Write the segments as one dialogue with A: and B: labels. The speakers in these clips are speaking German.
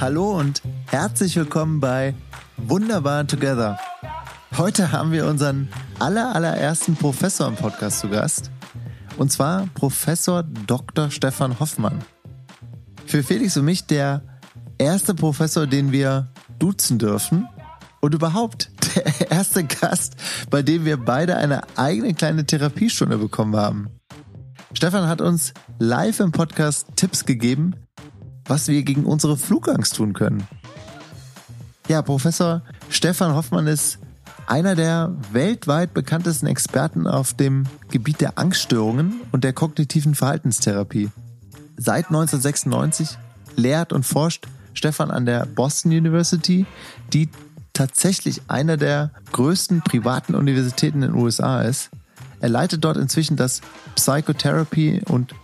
A: Hallo und herzlich willkommen bei Wunderbar Together. Heute haben wir unseren aller, allerersten Professor im Podcast zu Gast. Und zwar Professor Dr. Stefan Hoffmann. Für Felix und mich der erste Professor, den wir duzen dürfen. Und überhaupt der erste Gast, bei dem wir beide eine eigene kleine Therapiestunde bekommen haben. Stefan hat uns live im Podcast Tipps gegeben, was wir gegen unsere Flugangst tun können. Ja, Professor Stefan Hoffmann ist einer der weltweit bekanntesten Experten auf dem Gebiet der Angststörungen und der kognitiven Verhaltenstherapie. Seit 1996 lehrt und forscht Stefan an der Boston University, die tatsächlich einer der größten privaten Universitäten in den USA ist. Er leitet dort inzwischen das Psychotherapy und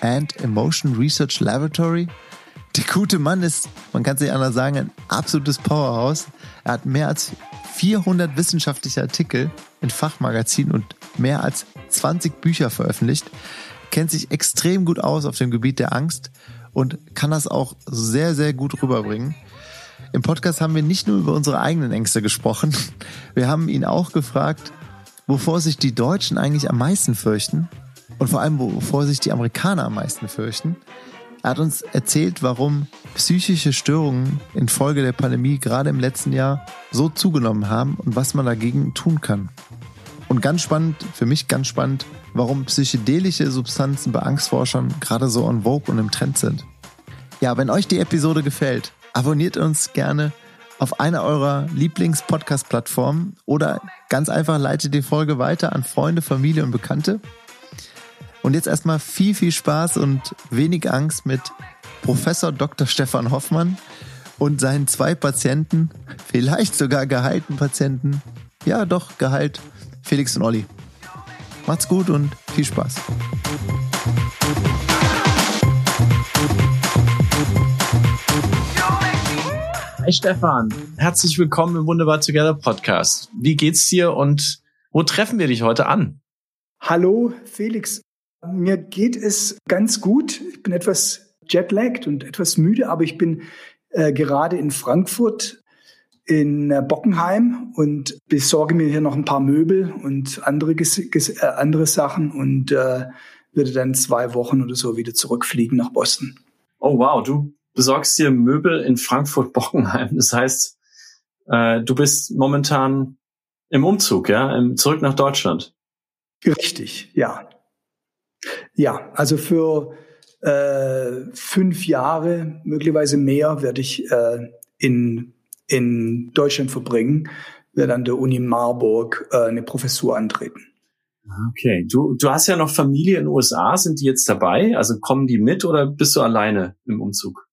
A: and Emotion Research Laboratory. Der gute Mann ist, man kann es nicht anders sagen, ein absolutes Powerhouse. Er hat mehr als 400 wissenschaftliche Artikel in Fachmagazinen und mehr als 20 Bücher veröffentlicht, kennt sich extrem gut aus auf dem Gebiet der Angst und kann das auch sehr, sehr gut rüberbringen. Im Podcast haben wir nicht nur über unsere eigenen Ängste gesprochen, wir haben ihn auch gefragt, wovor sich die Deutschen eigentlich am meisten fürchten und vor allem, wovor sich die Amerikaner am meisten fürchten. Er hat uns erzählt, warum psychische Störungen infolge der Pandemie gerade im letzten Jahr so zugenommen haben und was man dagegen tun kann. Und ganz spannend, für mich ganz spannend, warum psychedelische Substanzen bei Angstforschern gerade so on vogue und im Trend sind. Ja, wenn euch die Episode gefällt, abonniert uns gerne auf einer eurer Lieblings-Podcast-Plattformen oder ganz einfach leitet die Folge weiter an Freunde, Familie und Bekannte. Und jetzt erstmal viel, viel Spaß und wenig Angst mit Professor Dr. Stefan Hoffmann und seinen zwei Patienten, vielleicht sogar geheilten Patienten. Ja, doch, geheilt. Felix und Olli. Macht's gut und viel Spaß.
B: Hi Stefan, herzlich willkommen im Wunderbar Together Podcast. Wie geht's dir und wo treffen wir dich heute an?
C: Hallo Felix, mir geht es ganz gut. Ich bin etwas jetlagged und etwas müde, aber ich bin äh, gerade in Frankfurt in äh, Bockenheim und besorge mir hier noch ein paar Möbel und andere, äh, andere Sachen und äh, würde dann zwei Wochen oder so wieder zurückfliegen nach Boston.
B: Oh wow, du besorgst dir Möbel in Frankfurt-Bockenheim. Das heißt, äh, du bist momentan im Umzug, ja, im, zurück nach Deutschland.
C: Richtig, ja. Ja, also für äh, fünf Jahre, möglicherweise mehr, werde ich äh, in, in Deutschland verbringen, werde an der Uni Marburg äh, eine Professur antreten.
B: Okay, du, du hast ja noch Familie in den USA, sind die jetzt dabei? Also kommen die mit oder bist du alleine im Umzug?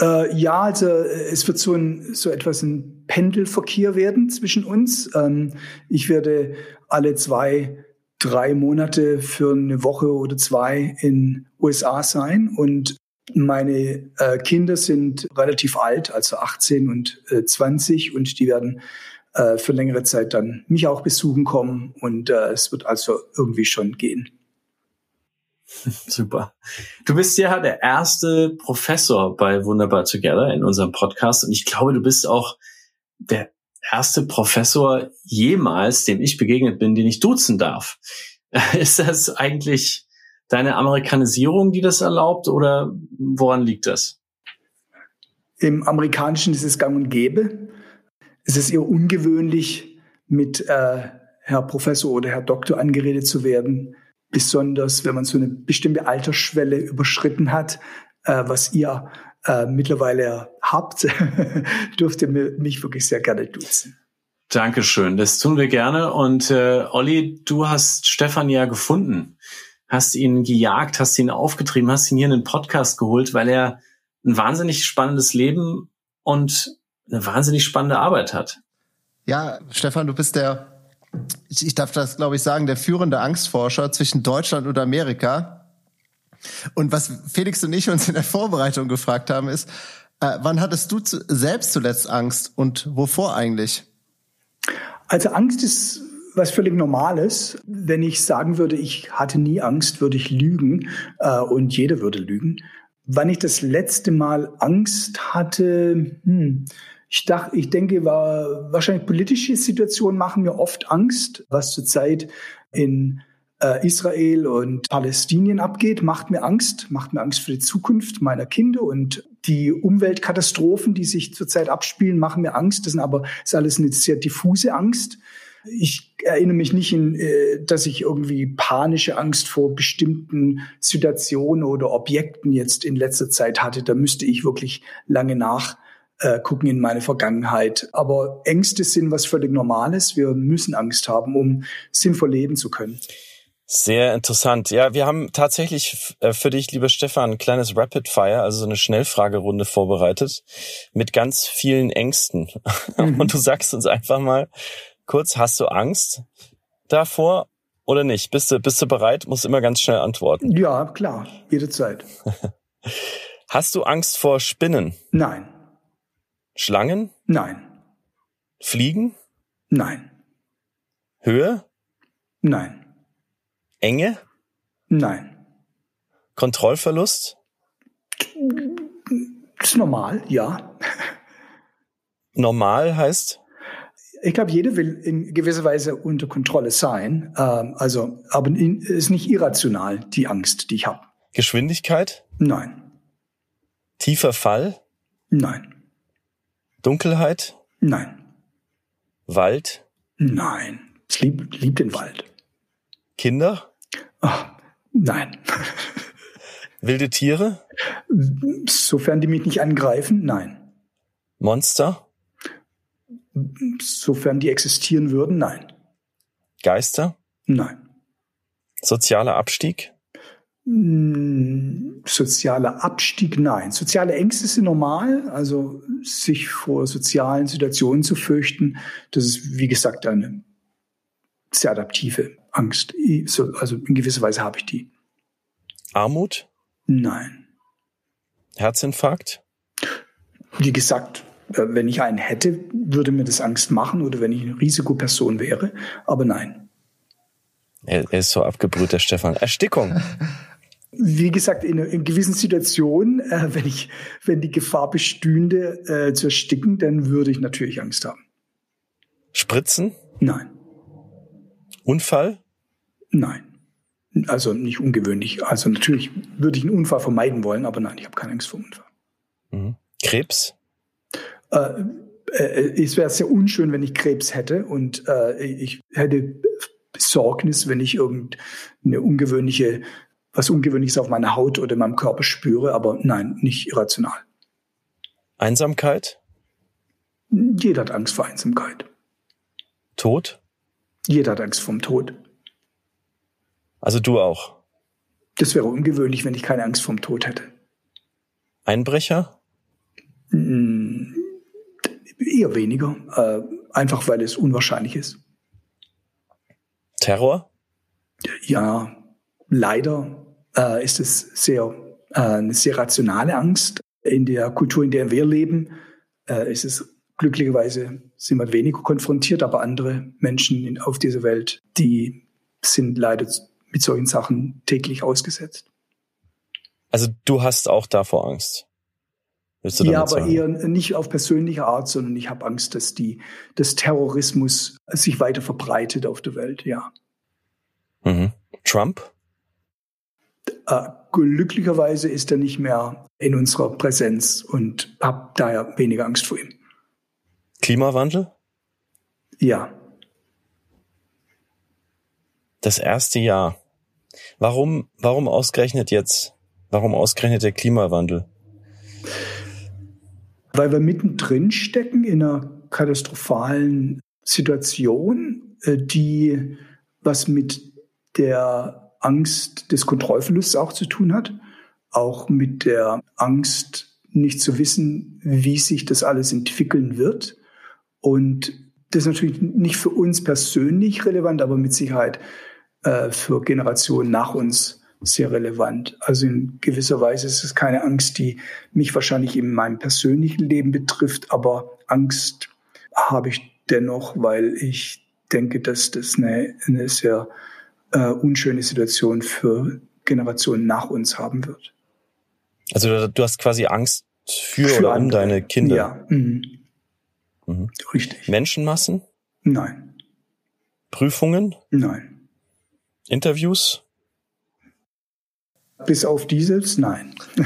C: Äh, ja, also äh, es wird so, ein, so etwas ein Pendelverkehr werden zwischen uns. Ähm, ich werde alle zwei, drei Monate für eine Woche oder zwei in USA sein und meine äh, Kinder sind relativ alt, also 18 und äh, 20 und die werden äh, für längere Zeit dann mich auch besuchen kommen und äh, es wird also irgendwie schon gehen.
B: Super. Du bist ja der erste Professor bei Wunderbar Together in unserem Podcast und ich glaube, du bist auch der erste Professor jemals, dem ich begegnet bin, den ich duzen darf. Ist das eigentlich deine Amerikanisierung, die das erlaubt oder woran liegt das?
C: Im Amerikanischen ist es gang und gäbe. Es ist eher ungewöhnlich, mit äh, Herr Professor oder Herr Doktor angeredet zu werden besonders wenn man so eine bestimmte Altersschwelle überschritten hat, äh, was ihr äh, mittlerweile habt, dürft ihr mich wirklich sehr gerne duzen.
B: Dankeschön, das tun wir gerne. Und äh, Olli, du hast Stefan ja gefunden, hast ihn gejagt, hast ihn aufgetrieben, hast ihn hier in den Podcast geholt, weil er ein wahnsinnig spannendes Leben und eine wahnsinnig spannende Arbeit hat.
A: Ja, Stefan, du bist der ich, darf das, glaube ich, sagen, der führende Angstforscher zwischen Deutschland und Amerika. Und was Felix und ich uns in der Vorbereitung gefragt haben, ist, äh, wann hattest du zu, selbst zuletzt Angst und wovor eigentlich?
C: Also Angst ist was völlig Normales. Wenn ich sagen würde, ich hatte nie Angst, würde ich lügen äh, und jeder würde lügen. Wann ich das letzte Mal Angst hatte, hm, ich dachte, ich denke, war wahrscheinlich politische Situationen machen mir oft Angst, was zurzeit in äh, Israel und Palästinien abgeht, macht mir Angst, macht mir Angst für die Zukunft meiner Kinder und die Umweltkatastrophen, die sich zurzeit abspielen, machen mir Angst. Das sind aber ist alles eine sehr diffuse Angst. Ich erinnere mich nicht, in, äh, dass ich irgendwie panische Angst vor bestimmten Situationen oder Objekten jetzt in letzter Zeit hatte. Da müsste ich wirklich lange nach äh, gucken in meine Vergangenheit. Aber Ängste sind was völlig Normales. Wir müssen Angst haben, um sinnvoll leben zu können.
B: Sehr interessant. Ja, wir haben tatsächlich äh, für dich, lieber Stefan, ein kleines Rapid Fire, also so eine Schnellfragerunde vorbereitet mit ganz vielen Ängsten. Mhm. Und du sagst uns einfach mal kurz, hast du Angst davor oder nicht? Bist du, bist du bereit? Musst immer ganz schnell antworten.
C: Ja, klar, jederzeit.
B: hast du Angst vor Spinnen?
C: Nein.
B: Schlangen?
C: Nein.
B: Fliegen?
C: Nein.
B: Höhe?
C: Nein.
B: Enge?
C: Nein.
B: Kontrollverlust?
C: Das ist normal, ja.
B: Normal heißt?
C: Ich glaube, jeder will in gewisser Weise unter Kontrolle sein. Ähm, also, aber es ist nicht irrational, die Angst, die ich habe.
B: Geschwindigkeit?
C: Nein.
B: Tiefer Fall?
C: Nein.
B: Dunkelheit?
C: Nein.
B: Wald?
C: Nein. Ich liebe lieb den Wald.
B: Kinder?
C: Ach, nein.
B: Wilde Tiere?
C: Sofern die mich nicht angreifen, nein.
B: Monster?
C: Sofern die existieren würden, nein.
B: Geister?
C: Nein.
B: Sozialer Abstieg?
C: Hm, sozialer Abstieg, nein. Soziale Ängste sind normal, also sich vor sozialen Situationen zu fürchten, das ist, wie gesagt, eine sehr adaptive Angst. Also in gewisser Weise habe ich die.
B: Armut?
C: Nein.
B: Herzinfarkt?
C: Wie gesagt, äh, wenn ich einen hätte, würde mir das Angst machen oder wenn ich eine Risikoperson wäre, aber nein.
B: Er, ist so abgebrüht, der Stefan. Erstickung.
C: Wie gesagt, in, in gewissen Situationen, äh, wenn ich, wenn die Gefahr bestünde, äh, zu ersticken, dann würde ich natürlich Angst haben.
B: Spritzen?
C: Nein.
B: Unfall?
C: Nein. Also nicht ungewöhnlich. Also natürlich würde ich einen Unfall vermeiden wollen, aber nein, ich habe keine Angst vor Unfall.
B: Mhm. Krebs?
C: Äh, äh, es wäre sehr unschön, wenn ich Krebs hätte und äh, ich hätte Besorgnis, wenn ich irgendeine ungewöhnliche, was Ungewöhnliches auf meiner Haut oder in meinem Körper spüre, aber nein, nicht irrational.
B: Einsamkeit?
C: Jeder hat Angst vor Einsamkeit.
B: Tod?
C: Jeder hat Angst vom Tod.
B: Also du auch?
C: Das wäre ungewöhnlich, wenn ich keine Angst vom Tod hätte.
B: Einbrecher?
C: Mm, eher weniger, äh, einfach weil es unwahrscheinlich ist.
B: Terror?
C: Ja, leider äh, ist es sehr, äh, eine sehr rationale Angst. In der Kultur, in der wir leben, äh, ist es glücklicherweise sind wir weniger konfrontiert, aber andere Menschen auf dieser Welt, die sind leider mit solchen Sachen täglich ausgesetzt.
B: Also du hast auch davor Angst?
C: ja, aber sagen? eher nicht auf persönliche Art, sondern ich habe Angst, dass die, dass Terrorismus sich weiter verbreitet auf der Welt, ja.
B: Mhm. Trump?
C: Äh, glücklicherweise ist er nicht mehr in unserer Präsenz und habe daher weniger Angst vor ihm.
B: Klimawandel?
C: Ja.
B: Das erste Jahr. Warum, warum ausgerechnet jetzt? Warum ausgerechnet der Klimawandel?
C: Weil wir mittendrin stecken in einer katastrophalen Situation, äh, die was mit der Angst des Kontrollverlusts auch zu tun hat, auch mit der Angst, nicht zu wissen, wie sich das alles entwickeln wird und das ist natürlich nicht für uns persönlich relevant, aber mit Sicherheit äh, für Generationen nach uns sehr relevant. Also in gewisser Weise ist es keine Angst, die mich wahrscheinlich in meinem persönlichen Leben betrifft, aber Angst habe ich dennoch, weil ich denke, dass das eine, eine sehr äh, unschöne Situation für Generationen nach uns haben wird.
B: Also du hast quasi Angst für, für oder um deine Kinder.
C: Ja. Mhm. Mhm. Richtig.
B: Menschenmassen?
C: Nein.
B: Prüfungen?
C: Nein.
B: Interviews?
C: Bis auf dieses? Nein.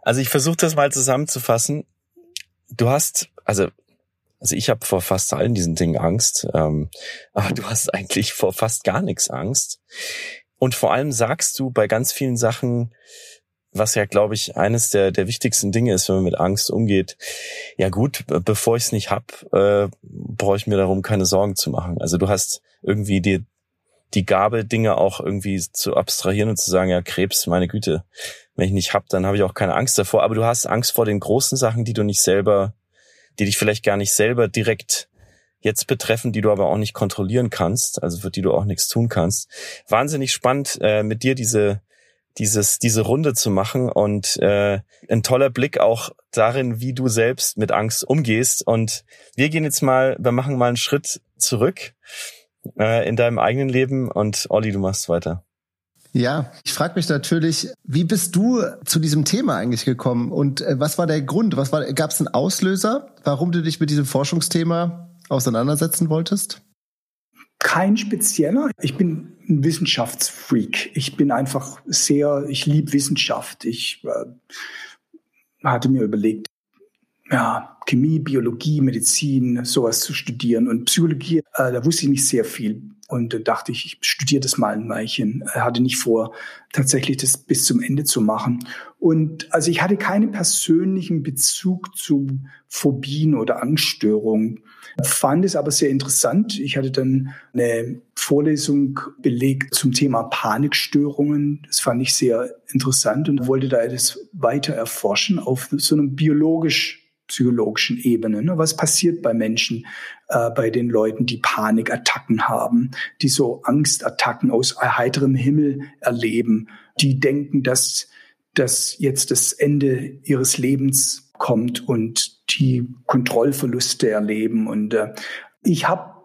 B: also ich versuche das mal zusammenzufassen. Du hast, also also ich habe vor fast allen diesen Dingen Angst, ähm, aber du hast eigentlich vor fast gar nichts Angst. Und vor allem sagst du bei ganz vielen Sachen, was ja, glaube ich, eines der, der wichtigsten Dinge ist, wenn man mit Angst umgeht. Ja gut, bevor ich es nicht hab, äh, brauche ich mir darum keine Sorgen zu machen. Also du hast irgendwie die, die Gabe, Dinge auch irgendwie zu abstrahieren und zu sagen, ja, Krebs, meine Güte, wenn ich nicht hab, dann habe ich auch keine Angst davor. Aber du hast Angst vor den großen Sachen, die du nicht selber, die dich vielleicht gar nicht selber direkt jetzt betreffen, die du aber auch nicht kontrollieren kannst, also für die du auch nichts tun kannst. Wahnsinnig spannend, äh, mit dir diese dieses diese Runde zu machen und äh, ein toller Blick auch darin, wie du selbst mit Angst umgehst. Und wir gehen jetzt mal, wir machen mal einen Schritt zurück äh, in deinem eigenen Leben und Olli, du machst weiter.
A: Ja, ich frage mich natürlich, wie bist du zu diesem Thema eigentlich gekommen und äh, was war der Grund? Was war gab es einen Auslöser, warum du dich mit diesem Forschungsthema auseinandersetzen wolltest?
C: Kein spezieller. Ich bin ein Wissenschaftsfreak. Ich bin einfach sehr, ich liebe Wissenschaft. Ich äh, hatte mir überlegt, ja, Chemie, Biologie, Medizin, sowas zu studieren. Und Psychologie, äh, da wusste ich nicht sehr viel. Und da dachte ich, ich studiere das mal ein Weilchen. Er hatte nicht vor, tatsächlich das bis zum Ende zu machen. Und also ich hatte keinen persönlichen Bezug zu Phobien oder Angststörungen. Fand es aber sehr interessant. Ich hatte dann eine Vorlesung belegt zum Thema Panikstörungen. Das fand ich sehr interessant und wollte da das weiter erforschen auf so einem biologisch psychologischen Ebene. Ne? Was passiert bei Menschen, äh, bei den Leuten, die Panikattacken haben, die so Angstattacken aus heiterem Himmel erleben, die denken, dass, dass jetzt das Ende ihres Lebens kommt und die Kontrollverluste erleben. Und äh, ich habe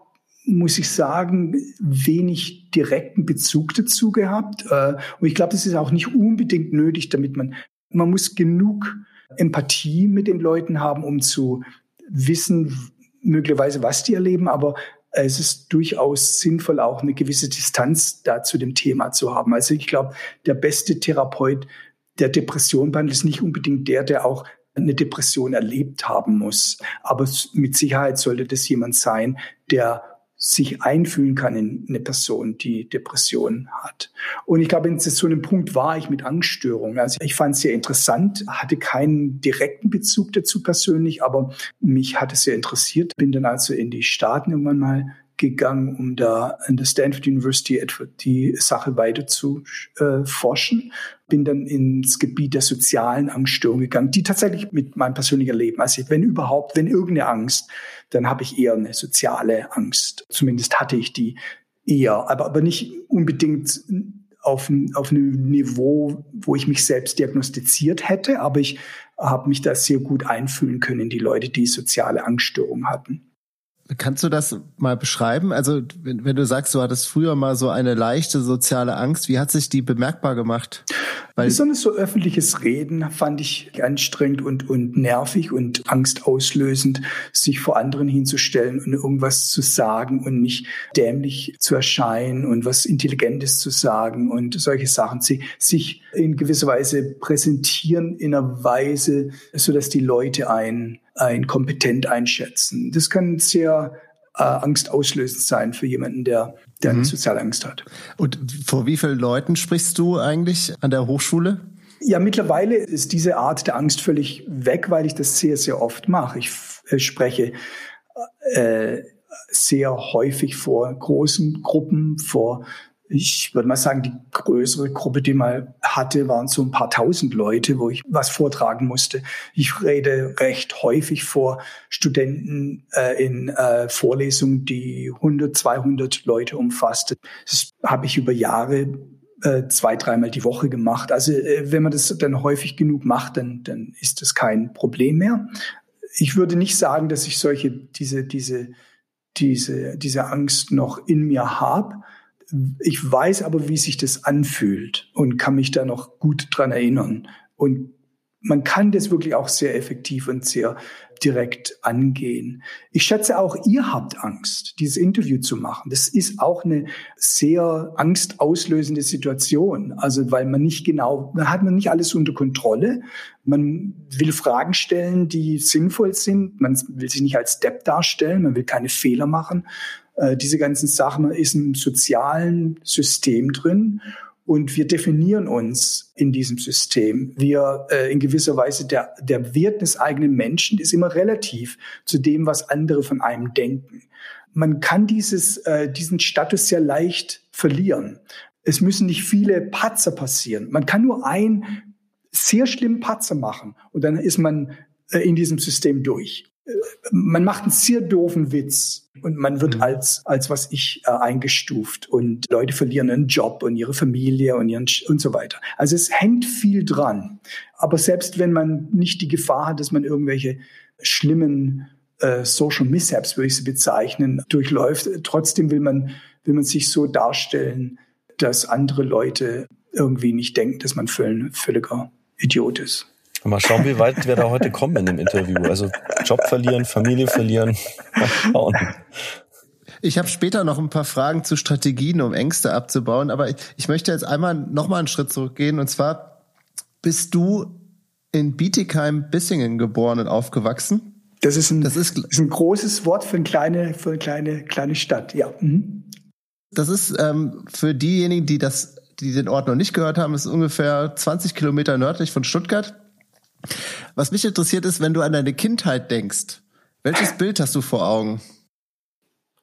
C: muss ich sagen, wenig direkten Bezug dazu gehabt. Äh, und ich glaube, das ist auch nicht unbedingt nötig, damit man, man muss genug Empathie mit den Leuten haben, um zu wissen, möglicherweise, was die erleben, aber es ist durchaus sinnvoll, auch eine gewisse Distanz da zu dem Thema zu haben. Also ich glaube, der beste Therapeut der Depression behandelt ist nicht unbedingt der, der auch eine Depression erlebt haben muss. Aber mit Sicherheit sollte das jemand sein, der sich einfühlen kann in eine Person, die Depressionen hat. Und ich glaube, in so einem Punkt war ich mit Angststörungen. Also ich fand es sehr interessant, hatte keinen direkten Bezug dazu persönlich, aber mich hat es sehr interessiert. Bin dann also in die Staaten irgendwann mal gegangen, um da an der Stanford University etwa die Sache weiter zu äh, forschen. Bin dann ins Gebiet der sozialen Angststörung gegangen, die tatsächlich mit meinem persönlichen Leben, also wenn überhaupt, wenn irgendeine Angst, dann habe ich eher eine soziale Angst. Zumindest hatte ich die eher, aber, aber nicht unbedingt auf, auf einem Niveau, wo ich mich selbst diagnostiziert hätte, aber ich habe mich da sehr gut einfühlen können in die Leute, die soziale Angststörungen hatten.
A: Kannst du das mal beschreiben? Also, wenn, wenn, du sagst, du hattest früher mal so eine leichte soziale Angst, wie hat sich die bemerkbar gemacht?
C: Weil Besonders so öffentliches Reden fand ich anstrengend und, und nervig und angstauslösend, sich vor anderen hinzustellen und irgendwas zu sagen und nicht dämlich zu erscheinen und was Intelligentes zu sagen und solche Sachen. Sie, sich in gewisser Weise präsentieren in einer Weise, so dass die Leute einen ein kompetent einschätzen. Das kann sehr äh, angstauslösend sein für jemanden, der, der mhm. soziale Angst hat.
A: Und vor wie vielen Leuten sprichst du eigentlich an der Hochschule?
C: Ja, mittlerweile ist diese Art der Angst völlig weg, weil ich das sehr, sehr oft mache. Ich äh, spreche äh, sehr häufig vor großen Gruppen, vor ich würde mal sagen, die größere Gruppe, die mal hatte, waren so ein paar tausend Leute, wo ich was vortragen musste. Ich rede recht häufig vor Studenten äh, in äh, Vorlesungen, die 100, 200 Leute umfasste. Das habe ich über Jahre äh, zwei, dreimal die Woche gemacht. Also äh, wenn man das dann häufig genug macht, dann, dann ist das kein Problem mehr ich würde nicht sagen, dass ich solche, diese, diese, diese, diese Angst noch in mir habe. Ich weiß aber, wie sich das anfühlt und kann mich da noch gut dran erinnern. Und man kann das wirklich auch sehr effektiv und sehr direkt angehen. Ich schätze auch, ihr habt Angst, dieses Interview zu machen. Das ist auch eine sehr angstauslösende Situation. Also, weil man nicht genau, man hat man nicht alles unter Kontrolle. Man will Fragen stellen, die sinnvoll sind. Man will sich nicht als Depp darstellen. Man will keine Fehler machen. Äh, diese ganzen Sachen, ist im sozialen System drin und wir definieren uns in diesem System. Wir äh, in gewisser Weise der, der Wert des eigenen Menschen ist immer relativ zu dem, was andere von einem denken. Man kann dieses, äh, diesen Status sehr leicht verlieren. Es müssen nicht viele Patzer passieren. Man kann nur einen sehr schlimmen Patzer machen und dann ist man äh, in diesem System durch man macht einen sehr doofen Witz und man wird mhm. als, als was ich äh, eingestuft und Leute verlieren einen Job und ihre Familie und ihren und so weiter. Also es hängt viel dran. Aber selbst wenn man nicht die Gefahr hat, dass man irgendwelche schlimmen äh, Social Mishaps, würde ich sie bezeichnen, durchläuft, trotzdem will man, will man sich so darstellen, dass andere Leute irgendwie nicht denken, dass man völliger Idiot ist.
B: Mal schauen, wie weit wir da heute kommen in dem Interview. Also Job verlieren, Familie verlieren. Mal schauen.
A: Ich habe später noch ein paar Fragen zu Strategien, um Ängste abzubauen, aber ich, ich möchte jetzt einmal noch mal einen Schritt zurückgehen und zwar bist du in Bietigheim-Bissingen geboren und aufgewachsen?
C: Das ist ein, das ist, ist ein großes Wort für eine kleine, für eine kleine, kleine Stadt, ja. Mhm.
A: Das ist ähm, für diejenigen, die das, die den Ort noch nicht gehört haben, ist ungefähr 20 Kilometer nördlich von Stuttgart. Was mich interessiert ist, wenn du an deine Kindheit denkst, welches Bild hast du vor Augen?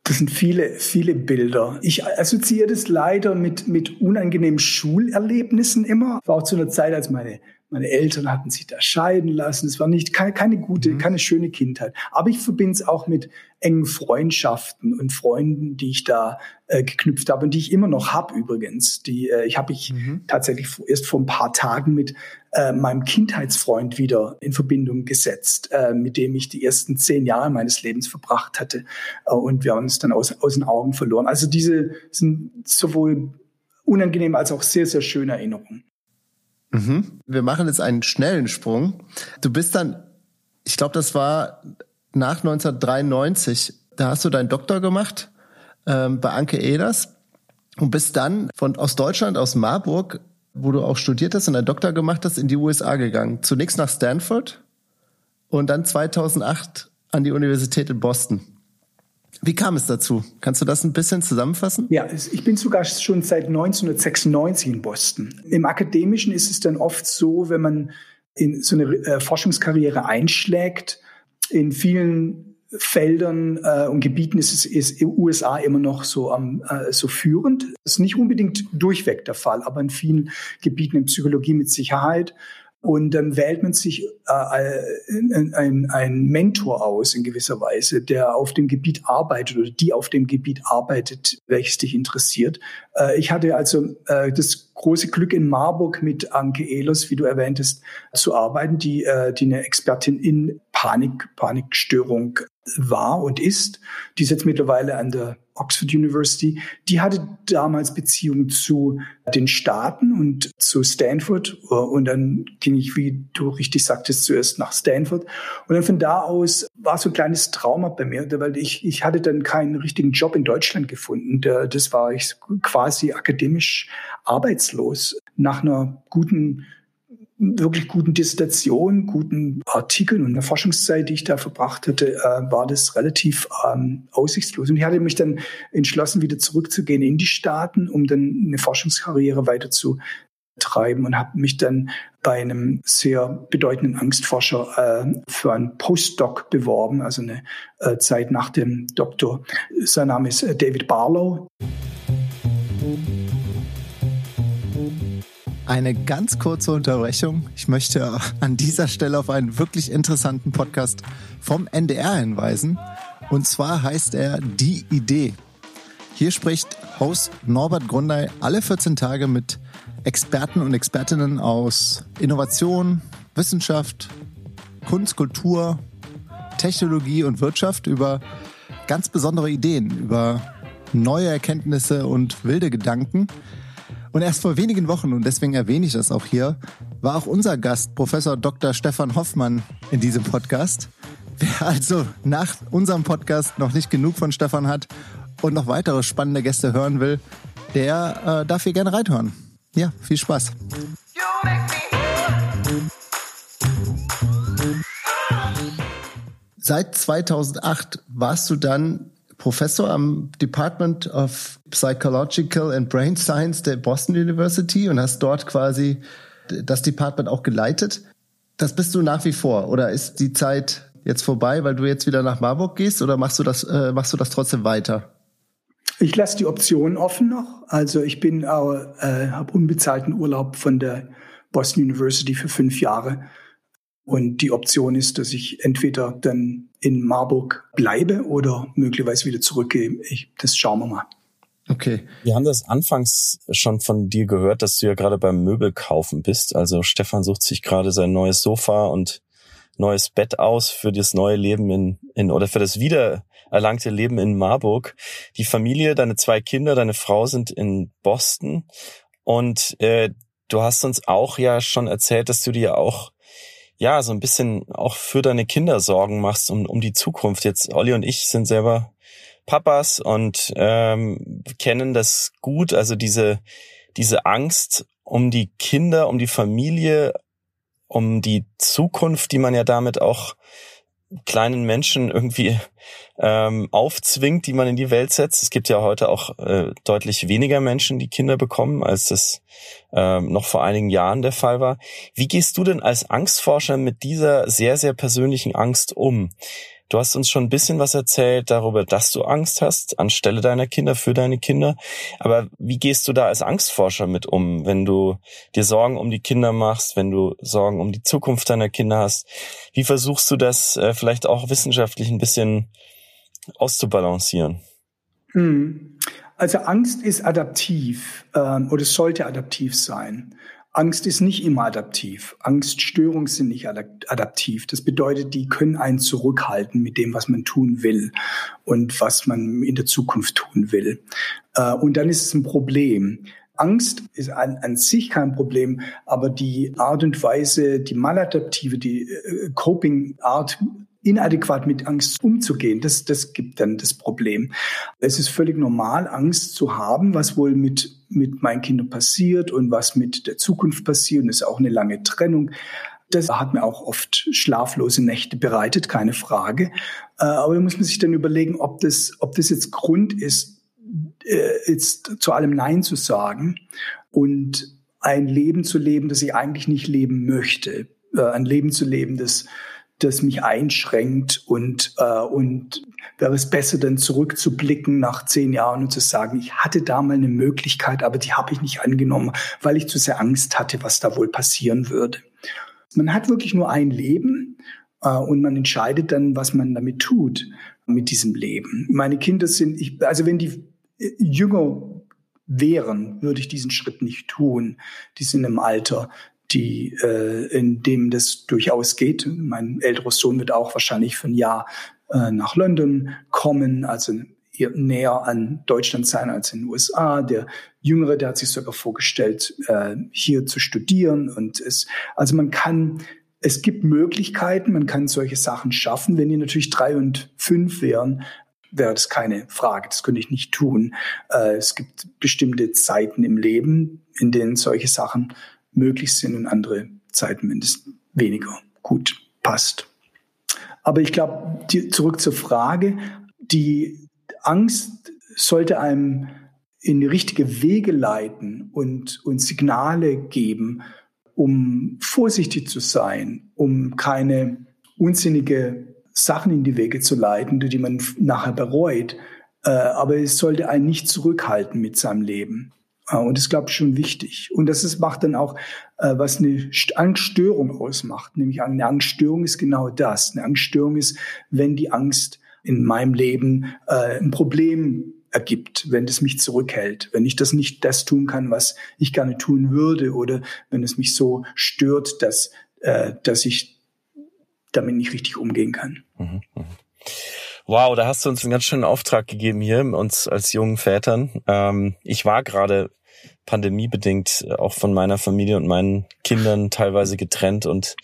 C: Das sind viele, viele Bilder. Ich assoziiere das leider mit, mit unangenehmen Schulerlebnissen immer. War auch zu einer Zeit, als meine meine Eltern hatten sich da scheiden lassen. Es war nicht keine, keine gute, mhm. keine schöne Kindheit. Aber ich verbinde es auch mit engen Freundschaften und Freunden, die ich da äh, geknüpft habe und die ich immer noch habe übrigens. Die äh, ich habe ich mhm. tatsächlich erst vor ein paar Tagen mit äh, meinem Kindheitsfreund wieder in Verbindung gesetzt, äh, mit dem ich die ersten zehn Jahre meines Lebens verbracht hatte. Äh, und wir haben uns dann aus, aus den Augen verloren. Also diese sind sowohl unangenehm als auch sehr, sehr schöne Erinnerungen.
A: Mhm. Wir machen jetzt einen schnellen Sprung. Du bist dann, ich glaube, das war nach 1993, da hast du deinen Doktor gemacht ähm, bei Anke Ehlers und bist dann von aus Deutschland, aus Marburg, wo du auch studiert hast und einen Doktor gemacht hast, in die USA gegangen. Zunächst nach Stanford und dann 2008 an die Universität in Boston. Wie kam es dazu? Kannst du das ein bisschen zusammenfassen?
C: Ja, ich bin sogar schon seit 1996 in Boston. Im Akademischen ist es dann oft so, wenn man in so eine äh, Forschungskarriere einschlägt, in vielen Feldern äh, und Gebieten ist es ist USA immer noch so am äh, so führend. Das ist nicht unbedingt durchweg der Fall, aber in vielen Gebieten in Psychologie mit Sicherheit und dann wählt man sich äh, ein, ein Mentor aus in gewisser Weise, der auf dem Gebiet arbeitet oder die auf dem Gebiet arbeitet, welches dich interessiert. Äh, ich hatte also äh, das große Glück in Marburg mit Anke Ehlers, wie du erwähntest, zu arbeiten, die, äh, die eine Expertin in Panik, Panikstörung war und ist. Die ist jetzt mittlerweile an der Oxford University. Die hatte damals Beziehungen zu den Staaten und zu Stanford. Und dann ging ich, wie du richtig sagtest, zuerst nach Stanford. Und dann von da aus war so ein kleines Trauma bei mir, weil ich, ich hatte dann keinen richtigen Job in Deutschland gefunden. Das war ich quasi akademisch arbeitslos nach einer guten wirklich guten Dissertation, guten Artikeln und der Forschungszeit, die ich da verbracht hatte, äh, war das relativ ähm, aussichtslos. Und ich hatte mich dann entschlossen, wieder zurückzugehen in die Staaten, um dann eine Forschungskarriere weiter zu treiben und habe mich dann bei einem sehr bedeutenden Angstforscher äh, für einen Postdoc beworben, also eine äh, Zeit nach dem Doktor. Sein Name ist äh, David Barlow.
A: Eine ganz kurze Unterbrechung. Ich möchte an dieser Stelle auf einen wirklich interessanten Podcast vom NDR hinweisen. Und zwar heißt er Die Idee. Hier spricht Host Norbert Grundei alle 14 Tage mit Experten und Expertinnen aus Innovation, Wissenschaft, Kunst, Kultur, Technologie und Wirtschaft, über ganz besondere Ideen, über neue Erkenntnisse und wilde Gedanken. Und erst vor wenigen Wochen, und deswegen erwähne ich das auch hier, war auch unser Gast, Professor Dr. Stefan Hoffmann, in diesem Podcast. Wer also nach unserem Podcast noch nicht genug von Stefan hat und noch weitere spannende Gäste hören will, der äh, darf hier gerne reinhören. Ja, viel Spaß. Seit 2008 warst du dann Professor am Department of Psychological and Brain Science der Boston University und hast dort quasi das Department auch geleitet. Das bist du nach wie vor oder ist die Zeit jetzt vorbei, weil du jetzt wieder nach Marburg gehst oder machst du das äh, machst du das trotzdem weiter?
C: Ich lasse die Option offen noch. Also ich bin auch, äh, habe unbezahlten Urlaub von der Boston University für fünf Jahre. Und die Option ist, dass ich entweder dann in Marburg bleibe oder möglicherweise wieder zurückgehe. Ich, das schauen wir mal.
B: Okay. Wir haben das anfangs schon von dir gehört, dass du ja gerade beim Möbelkaufen bist. Also Stefan sucht sich gerade sein neues Sofa und neues Bett aus für das neue Leben in, in oder für das wiedererlangte Leben in Marburg. Die Familie, deine zwei Kinder, deine Frau sind in Boston und äh, du hast uns auch ja schon erzählt, dass du dir auch ja so ein bisschen auch für deine Kinder Sorgen machst um, um die Zukunft. Jetzt Olli und ich sind selber Papas und ähm, kennen das gut, also diese diese Angst um die Kinder, um die Familie, um die Zukunft, die man ja damit auch kleinen Menschen irgendwie ähm, aufzwingt, die man in die Welt setzt. Es gibt ja heute auch äh, deutlich weniger Menschen, die Kinder bekommen, als das ähm, noch vor einigen Jahren der Fall war. Wie gehst du denn als Angstforscher mit dieser sehr, sehr persönlichen Angst um? Du hast uns schon ein bisschen was erzählt darüber, dass du Angst hast, anstelle deiner Kinder, für deine Kinder. Aber wie gehst du da als Angstforscher mit um, wenn du dir Sorgen um die Kinder machst, wenn du Sorgen um die Zukunft deiner Kinder hast? Wie versuchst du das äh, vielleicht auch wissenschaftlich ein bisschen auszubalancieren?
C: Hm. Also Angst ist adaptiv ähm, oder sollte adaptiv sein. Angst ist nicht immer adaptiv. Angststörungen sind nicht adaptiv. Das bedeutet, die können einen zurückhalten mit dem, was man tun will und was man in der Zukunft tun will. Äh, und dann ist es ein Problem. Angst ist an, an sich kein Problem, aber die Art und Weise, die maladaptive, die äh, Coping-Art, inadäquat mit Angst umzugehen, das, das gibt dann das Problem. Es ist völlig normal, Angst zu haben, was wohl mit, mit meinen Kindern passiert und was mit der Zukunft passiert. Und es ist auch eine lange Trennung. Das hat mir auch oft schlaflose Nächte bereitet, keine Frage. Äh, aber da muss man sich dann überlegen, ob das, ob das jetzt Grund ist, äh, jetzt zu allem Nein zu sagen und ein Leben zu leben, das ich eigentlich nicht leben möchte. Äh, ein Leben zu leben, das das mich einschränkt und, äh, und wäre es besser, dann zurückzublicken nach zehn Jahren und zu sagen, ich hatte da mal eine Möglichkeit, aber die habe ich nicht angenommen, weil ich zu sehr Angst hatte, was da wohl passieren würde. Man hat wirklich nur ein Leben äh, und man entscheidet dann, was man damit tut, mit diesem Leben. Meine Kinder sind, ich, also wenn die äh, jünger wären, würde ich diesen Schritt nicht tun. Die sind im Alter, die, äh, in dem das durchaus geht. Mein älterer Sohn wird auch wahrscheinlich für ein Jahr äh, nach London kommen, also näher an Deutschland sein als in den USA. Der Jüngere, der hat sich sogar vorgestellt, äh, hier zu studieren. Und es, also man kann, es gibt Möglichkeiten, man kann solche Sachen schaffen. Wenn die natürlich drei und fünf wären, wäre das keine Frage. Das könnte ich nicht tun. Äh, es gibt bestimmte Zeiten im Leben, in denen solche Sachen möglich sind und andere Zeiten mindestens weniger gut passt. Aber ich glaube, zurück zur Frage, die Angst sollte einem in die richtige Wege leiten und, und Signale geben, um vorsichtig zu sein, um keine unsinnige Sachen in die Wege zu leiten, die man nachher bereut. Äh, aber es sollte einen nicht zurückhalten mit seinem Leben. Und das glaube ich schon wichtig. Und das ist, macht dann auch, äh, was eine Angststörung ausmacht. Nämlich eine Angststörung ist genau das. Eine Angststörung ist, wenn die Angst in meinem Leben äh, ein Problem ergibt, wenn es mich zurückhält, wenn ich das nicht das tun kann, was ich gerne tun würde, oder wenn es mich so stört, dass, äh, dass ich damit nicht richtig umgehen kann. Mhm,
B: mh. Wow, da hast du uns einen ganz schönen Auftrag gegeben hier, uns als jungen Vätern. Ähm, ich war gerade pandemiebedingt äh, auch von meiner Familie und meinen Kindern teilweise getrennt und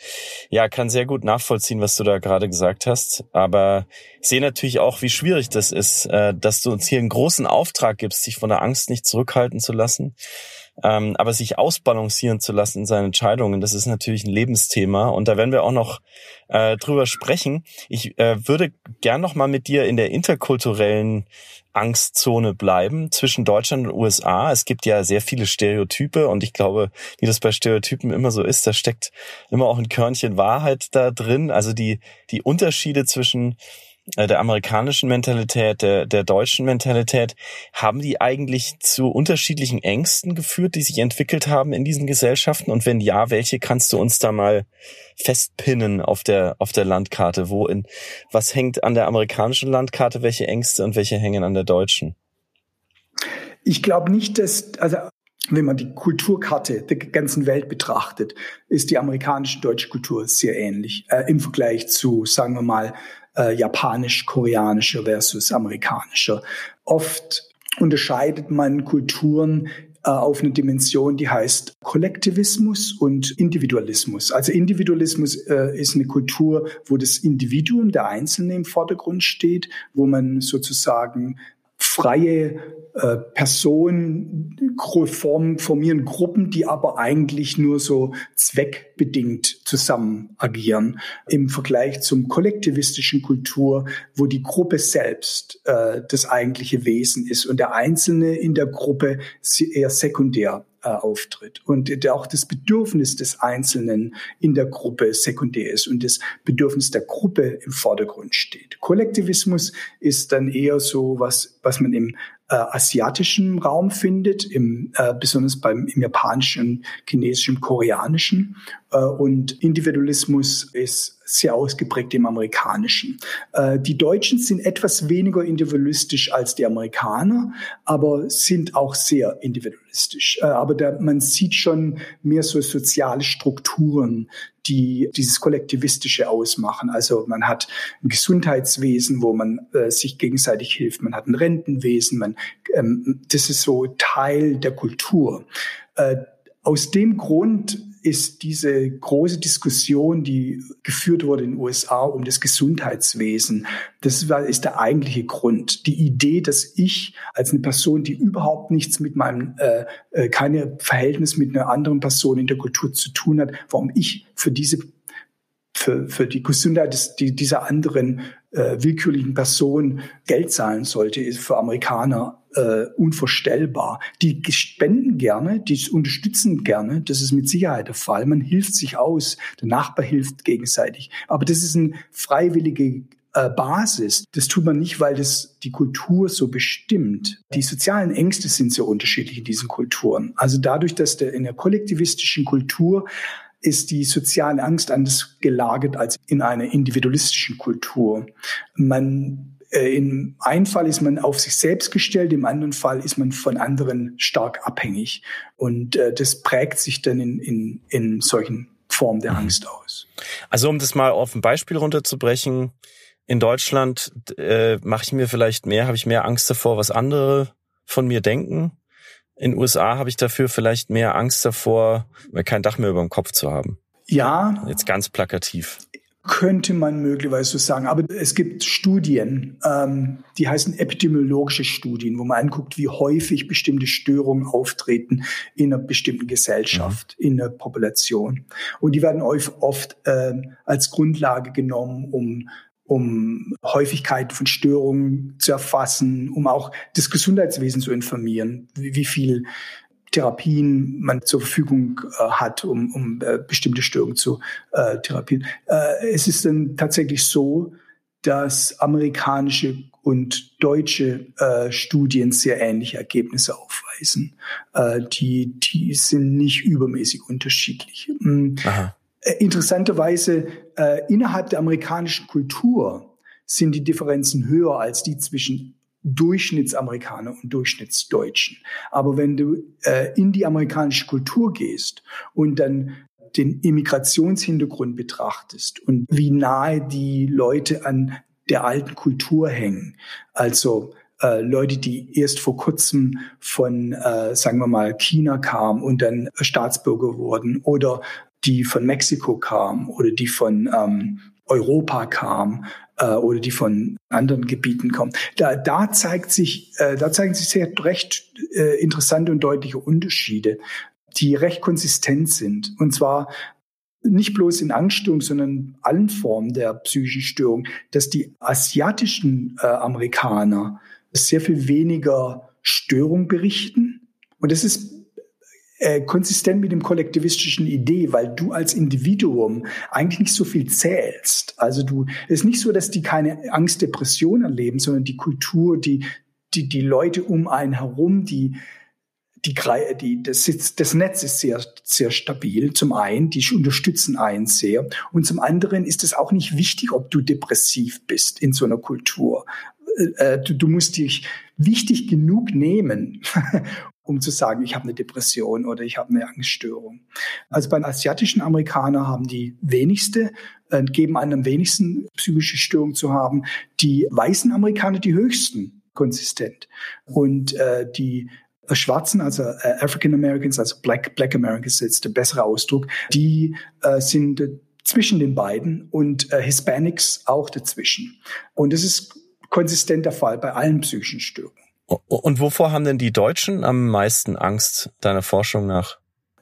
B: ja, kann sehr gut nachvollziehen, was du da gerade gesagt hast. Aber sehe natürlich auch, wie schwierig das ist, äh, dass du uns hier einen großen Auftrag gibst, sich von der Angst nicht zurückhalten zu lassen. Ähm, aber sich ausbalancieren zu lassen in seinen Entscheidungen, das ist natürlich ein Lebensthema. Und da werden wir auch noch äh, drüber sprechen. Ich äh, würde gern noch mal mit dir in der interkulturellen Angstzone bleiben zwischen Deutschland und USA. Es gibt ja sehr viele Stereotype und ich glaube, wie das bei Stereotypen immer so ist, da steckt immer auch ein Körnchen Wahrheit da drin. Also die, die Unterschiede zwischen der amerikanischen Mentalität, der, der deutschen Mentalität, haben die eigentlich zu unterschiedlichen Ängsten geführt, die sich entwickelt haben in diesen Gesellschaften? Und wenn ja, welche kannst du uns da mal festpinnen auf der, auf der Landkarte? Wo in, was hängt an der amerikanischen Landkarte, welche Ängste und welche hängen an der deutschen?
C: Ich glaube nicht, dass, also wenn man die Kulturkarte der ganzen Welt betrachtet, ist die amerikanische deutsche Kultur sehr ähnlich äh, im Vergleich zu, sagen wir mal, äh, japanisch-koreanischer versus amerikanischer. Oft unterscheidet man Kulturen äh, auf eine Dimension, die heißt Kollektivismus und Individualismus. Also Individualismus äh, ist eine Kultur, wo das Individuum, der Einzelne im Vordergrund steht, wo man sozusagen freie äh, Personen form, formieren Gruppen, die aber eigentlich nur so zweckbedingt zusammen agieren. Im Vergleich zum kollektivistischen Kultur, wo die Gruppe selbst äh, das eigentliche Wesen ist und der Einzelne in der Gruppe eher sekundär äh, auftritt und auch das Bedürfnis des Einzelnen in der Gruppe sekundär ist und das Bedürfnis der Gruppe im Vordergrund steht. Kollektivismus ist dann eher so was, was man im äh, asiatischen Raum findet, im, äh, besonders beim im japanischen, chinesischen, koreanischen. Äh, und Individualismus ist sehr ausgeprägt im amerikanischen. Äh, die Deutschen sind etwas weniger individualistisch als die Amerikaner, aber sind auch sehr individualistisch. Äh, aber da, man sieht schon mehr so soziale Strukturen, die dieses Kollektivistische ausmachen. Also man hat ein Gesundheitswesen, wo man äh, sich gegenseitig hilft. Man hat ein Rentenwesen. Man, ähm, das ist so Teil der Kultur. Äh, aus dem Grund ist diese große Diskussion, die geführt wurde in den USA um das Gesundheitswesen, das ist der eigentliche Grund. Die Idee, dass ich als eine Person, die überhaupt nichts mit meinem, äh, äh keine Verhältnis mit einer anderen Person in der Kultur zu tun hat, warum ich für diese für, für die Gesundheit des, die, dieser anderen äh, willkürlichen Person Geld zahlen sollte, ist für Amerikaner äh, unvorstellbar. Die spenden gerne, die unterstützen gerne, das ist mit Sicherheit der Fall. Man hilft sich aus, der Nachbar hilft gegenseitig. Aber das ist eine freiwillige äh, Basis. Das tut man nicht, weil das die Kultur so bestimmt. Die sozialen Ängste sind sehr unterschiedlich in diesen Kulturen. Also dadurch, dass der in der kollektivistischen Kultur ist die soziale Angst anders gelagert als in einer individualistischen Kultur. Man äh, im einen Fall ist man auf sich selbst gestellt, im anderen Fall ist man von anderen stark abhängig. Und äh, das prägt sich dann in, in, in solchen Formen der mhm. Angst aus.
B: Also um das mal auf ein Beispiel runterzubrechen, in Deutschland äh, mache ich mir vielleicht mehr, habe ich mehr Angst davor, was andere von mir denken. In den USA habe ich dafür vielleicht mehr Angst davor, kein Dach mehr über dem Kopf zu haben.
C: Ja.
B: Jetzt ganz plakativ.
C: Könnte man möglicherweise so sagen. Aber es gibt Studien, ähm, die heißen epidemiologische Studien, wo man anguckt, wie häufig bestimmte Störungen auftreten in einer bestimmten Gesellschaft, mhm. in einer Population. Und die werden oft äh, als Grundlage genommen, um um Häufigkeit von Störungen zu erfassen, um auch das Gesundheitswesen zu informieren, wie, wie viel Therapien man zur Verfügung äh, hat, um, um äh, bestimmte Störungen zu äh, therapieren. Äh, es ist dann tatsächlich so, dass amerikanische und deutsche äh, Studien sehr ähnliche Ergebnisse aufweisen. Äh, die, die sind nicht übermäßig unterschiedlich. Hm. Aha. Interessanterweise innerhalb der amerikanischen Kultur sind die Differenzen höher als die zwischen Durchschnittsamerikaner und Durchschnittsdeutschen. Aber wenn du äh, in die amerikanische Kultur gehst und dann den Immigrationshintergrund betrachtest und wie nahe die Leute an der alten Kultur hängen, also äh, Leute, die erst vor kurzem von, äh, sagen wir mal, China kamen und dann Staatsbürger wurden oder die von Mexiko kamen oder die von ähm, Europa kamen äh, oder die von anderen Gebieten kommen. Da, da zeigt sich, äh, da zeigen sich sehr recht äh, interessante und deutliche Unterschiede, die recht konsistent sind. Und zwar nicht bloß in Angststörungen, sondern allen Formen der psychischen Störung, dass die asiatischen äh, Amerikaner sehr viel weniger Störung berichten. Und das ist äh, konsistent mit dem kollektivistischen Idee, weil du als Individuum eigentlich nicht so viel zählst. Also du, es ist nicht so, dass die keine Angst, Depression erleben, sondern die Kultur, die, die, die Leute um einen herum, die, die, die, das, das Netz ist sehr, sehr stabil. Zum einen, die unterstützen einen sehr. Und zum anderen ist es auch nicht wichtig, ob du depressiv bist in so einer Kultur. Äh, äh, du, du musst dich wichtig genug nehmen, um zu sagen, ich habe eine Depression oder ich habe eine Angststörung. Also bei den asiatischen Amerikanern haben die wenigste, äh, geben an am wenigsten psychische Störungen zu haben. Die weißen Amerikaner die höchsten konsistent. Und äh, die Schwarzen, also äh, African Americans, also Black, Black Americans ist jetzt der bessere Ausdruck, die äh, sind zwischen den beiden und äh, Hispanics auch dazwischen. Und das ist konsistent der Fall bei allen psychischen Störungen.
B: Und wovor haben denn die Deutschen am meisten Angst, deiner Forschung nach?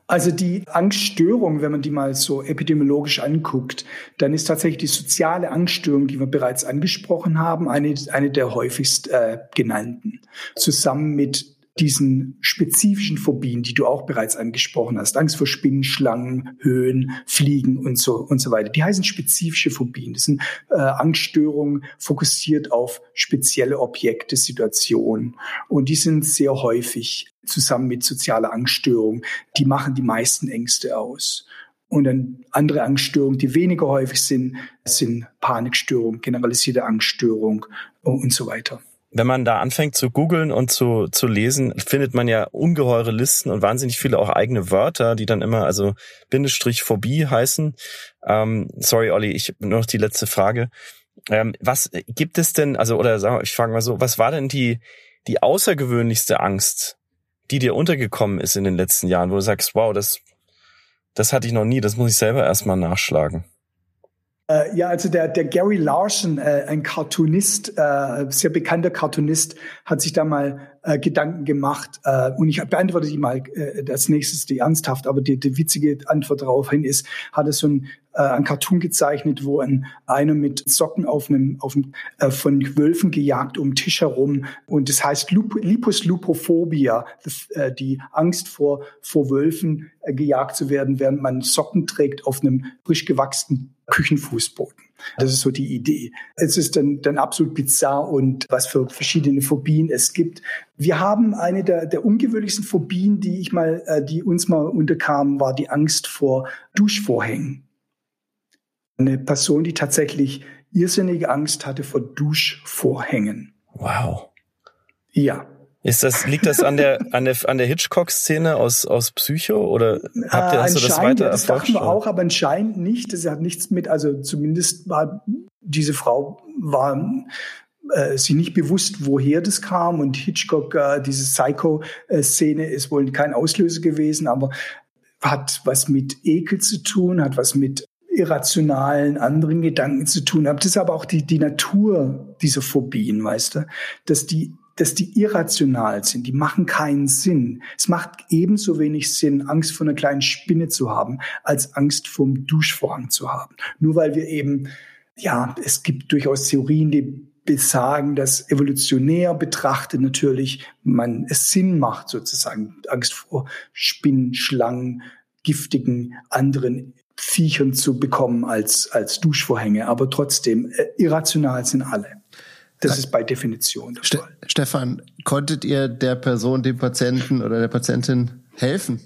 C: Also die Angststörung, wenn man die mal so epidemiologisch anguckt, dann ist tatsächlich die soziale Angststörung, die wir bereits angesprochen haben, eine, eine der häufigst äh, genannten. Zusammen mit diesen spezifischen Phobien, die du auch bereits angesprochen hast, Angst vor Spinnen, Schlangen, Höhen, Fliegen und so und so weiter. Die heißen spezifische Phobien. Das sind äh, Angststörungen fokussiert auf spezielle Objekte, Situationen und die sind sehr häufig zusammen mit sozialer Angststörung. Die machen die meisten Ängste aus. Und dann andere Angststörungen, die weniger häufig sind, sind Panikstörung, generalisierte Angststörung und so weiter
B: wenn man da anfängt zu googeln und zu, zu lesen, findet man ja ungeheure Listen und wahnsinnig viele auch eigene Wörter, die dann immer, also Bindestrich Phobie heißen. Ähm, sorry, Olli, ich nur noch die letzte Frage. Ähm, was gibt es denn, also, oder sag, ich frage mal so, was war denn die, die außergewöhnlichste Angst, die dir untergekommen ist in den letzten Jahren, wo du sagst, wow, das, das hatte ich noch nie, das muss ich selber erstmal nachschlagen?
C: Äh, ja, also der, der Gary Larson, äh, ein Cartoonist, äh, sehr bekannter Cartoonist, hat sich da mal äh, Gedanken gemacht. Äh, und ich beantworte die mal äh, als nächstes die ernsthaft, aber die, die witzige Antwort daraufhin ist, hat er so ein, äh, ein Cartoon gezeichnet, wo ein, einer mit Socken auf einem, auf einem äh, von Wölfen gejagt um den Tisch herum. Und das heißt Lup Lipus lupophobia, die, äh, die Angst vor, vor Wölfen äh, gejagt zu werden, während man Socken trägt auf einem frisch gewachsenen Küchenfußboden. Das ist so die Idee. Es ist dann, dann absolut bizarr und was für verschiedene Phobien es gibt. Wir haben eine der, der ungewöhnlichsten Phobien, die ich mal, äh, die uns mal unterkamen, war die Angst vor Duschvorhängen. Eine Person, die tatsächlich irrsinnige Angst hatte vor Duschvorhängen.
B: Wow.
C: Ja.
B: Ist das, liegt das an der, an der, an der Hitchcock-Szene aus, aus Psycho oder habt ihr, hast du das weiter
C: Das dachten wir auch, aber anscheinend nicht. Das hat nichts mit, also zumindest war diese Frau war äh, sich nicht bewusst, woher das kam und Hitchcock, äh, diese Psycho-Szene ist wohl kein Auslöser gewesen, aber hat was mit Ekel zu tun, hat was mit irrationalen anderen Gedanken zu tun. Das ist aber auch die, die Natur dieser Phobien, weißt du, dass die dass die irrational sind, die machen keinen Sinn. Es macht ebenso wenig Sinn, Angst vor einer kleinen Spinne zu haben, als Angst vor dem Duschvorhang zu haben. Nur weil wir eben, ja, es gibt durchaus Theorien, die besagen, dass evolutionär betrachtet natürlich man es Sinn macht, sozusagen Angst vor Spinnen, Schlangen, giftigen anderen Viechern zu bekommen als, als Duschvorhänge. Aber trotzdem, äh, irrational sind alle. Das ist bei Definition der
A: Ste Fall. Stefan, konntet ihr der Person, dem Patienten oder der Patientin helfen?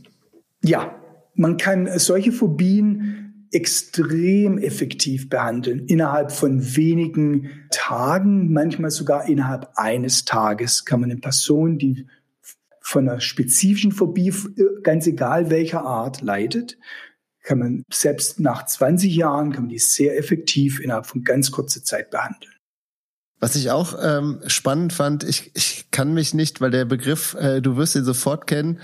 C: Ja, man kann solche Phobien extrem effektiv behandeln. Innerhalb von wenigen Tagen, manchmal sogar innerhalb eines Tages kann man eine Person, die von einer spezifischen Phobie, ganz egal welcher Art, leidet, kann man selbst nach 20 Jahren, kann man die sehr effektiv innerhalb von ganz kurzer Zeit behandeln.
A: Was ich auch ähm, spannend fand, ich, ich kann mich nicht, weil der Begriff, äh, du wirst ihn sofort kennen,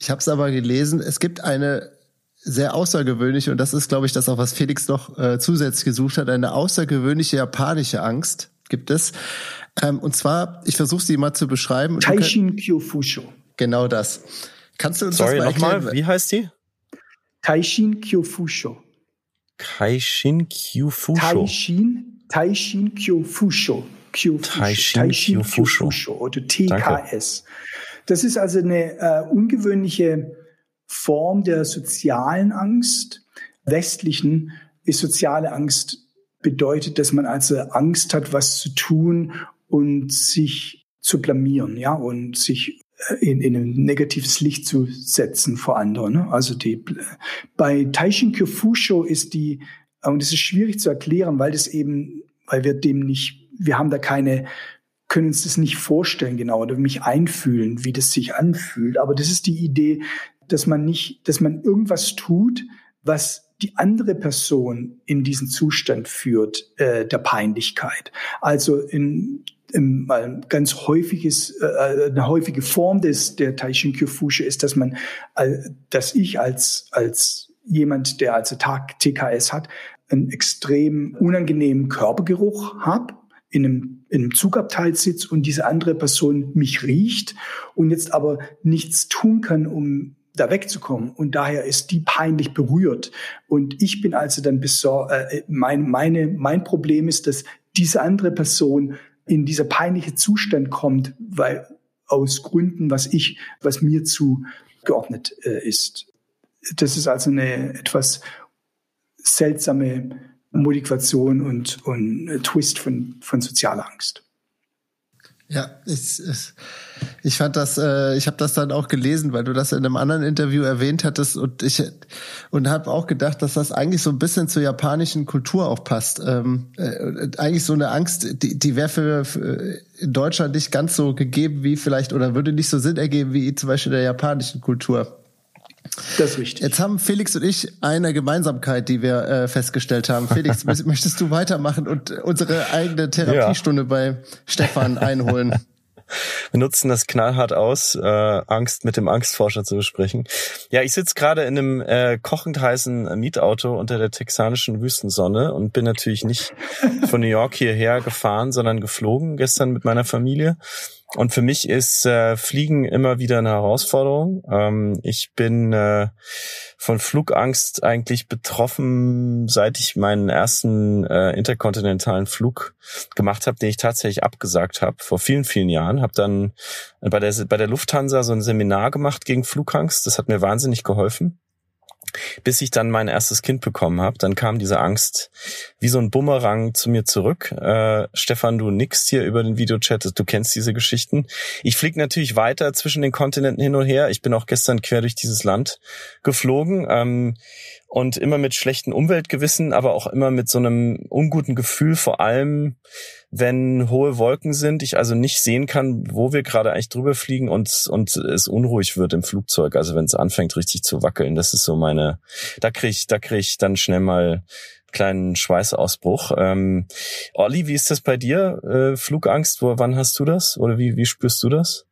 A: ich habe es aber gelesen, es gibt eine sehr außergewöhnliche, und das ist, glaube ich, das auch, was Felix noch äh, zusätzlich gesucht hat, eine außergewöhnliche japanische Angst gibt es. Ähm, und zwar, ich versuche sie mal zu beschreiben.
C: Taishin Kyofusho.
A: Genau das. Kannst du uns
B: Sorry,
A: das
B: mal nochmal, wie heißt die?
C: Taishin Kyofusho.
B: Kaishin Kyofusho.
C: Taishin, Taishin Kyofusho. Kyofusho. Taishin, Taishin Kyofusho oder TKS. Danke. Das ist also eine äh, ungewöhnliche Form der sozialen Angst. Westlichen ist soziale Angst bedeutet, dass man also Angst hat, was zu tun und sich zu blamieren, ja, und sich in, in ein negatives Licht zu setzen vor anderen. Ne? Also die, bei Taishin Kyofusho ist die, und es ist schwierig zu erklären, weil das eben, weil wir dem nicht, wir haben da keine können uns das nicht vorstellen genau oder mich einfühlen, wie das sich anfühlt. Aber das ist die Idee, dass man nicht, dass man irgendwas tut, was die andere Person in diesen Zustand führt äh, der Peinlichkeit. Also in, in mal ganz häufiges, äh, eine häufige Form des der Taishin Kyofusche ist, dass man, äh, dass ich als als jemand, der also Tag TKS hat, einen extrem unangenehmen Körpergeruch habe in einem, in einem Zugabteil sitze und diese andere Person mich riecht und jetzt aber nichts tun kann, um da wegzukommen. Und daher ist die peinlich berührt. Und ich bin also dann besor äh, mein, meine, mein Problem ist, dass diese andere Person in dieser peinliche Zustand kommt, weil aus Gründen, was ich, was mir zugeordnet äh, ist. Das ist also eine etwas seltsame Motivation und, und Twist von, von sozialer Angst.
A: Ja, ich, ich fand das, äh, ich habe das dann auch gelesen, weil du das in einem anderen Interview erwähnt hattest und ich und habe auch gedacht, dass das eigentlich so ein bisschen zur japanischen Kultur auch passt. Ähm, äh, eigentlich so eine Angst, die, die wäre für, für in Deutschland nicht ganz so gegeben wie vielleicht oder würde nicht so Sinn ergeben wie zum Beispiel der japanischen Kultur.
C: Das ist richtig.
A: Jetzt haben Felix und ich eine Gemeinsamkeit, die wir äh, festgestellt haben. Felix, möchtest du weitermachen und unsere eigene Therapiestunde ja. bei Stefan einholen?
B: Wir nutzen das knallhart aus, äh, Angst mit dem Angstforscher zu besprechen. Ja, ich sitze gerade in einem äh, kochend heißen Mietauto unter der texanischen Wüstensonne und bin natürlich nicht von New York hierher gefahren, sondern geflogen gestern mit meiner Familie und für mich ist äh, Fliegen immer wieder eine Herausforderung. Ähm, ich bin äh, von Flugangst eigentlich betroffen, seit ich meinen ersten äh, interkontinentalen Flug gemacht habe, den ich tatsächlich abgesagt habe vor vielen, vielen Jahren. Habe dann bei der, bei der Lufthansa so ein Seminar gemacht gegen Flugangst. Das hat mir wahnsinnig geholfen bis ich dann mein erstes Kind bekommen habe, dann kam diese Angst wie so ein Bumerang zu mir zurück. Äh, Stefan, du nickst hier über den Videochat, du kennst diese Geschichten. Ich fliege natürlich weiter zwischen den Kontinenten hin und her. Ich bin auch gestern quer durch dieses Land geflogen. Ähm, und immer mit schlechten Umweltgewissen, aber auch immer mit so einem unguten Gefühl, vor allem wenn hohe Wolken sind, ich also nicht sehen kann, wo wir gerade eigentlich drüber fliegen und, und es unruhig wird im Flugzeug, also wenn es anfängt richtig zu wackeln, das ist so meine, da krieg ich, da krieg ich dann schnell mal kleinen Schweißausbruch. Ähm, Olli, wie ist das bei dir? Äh, Flugangst, wo, wann hast du das? Oder wie, wie spürst du das?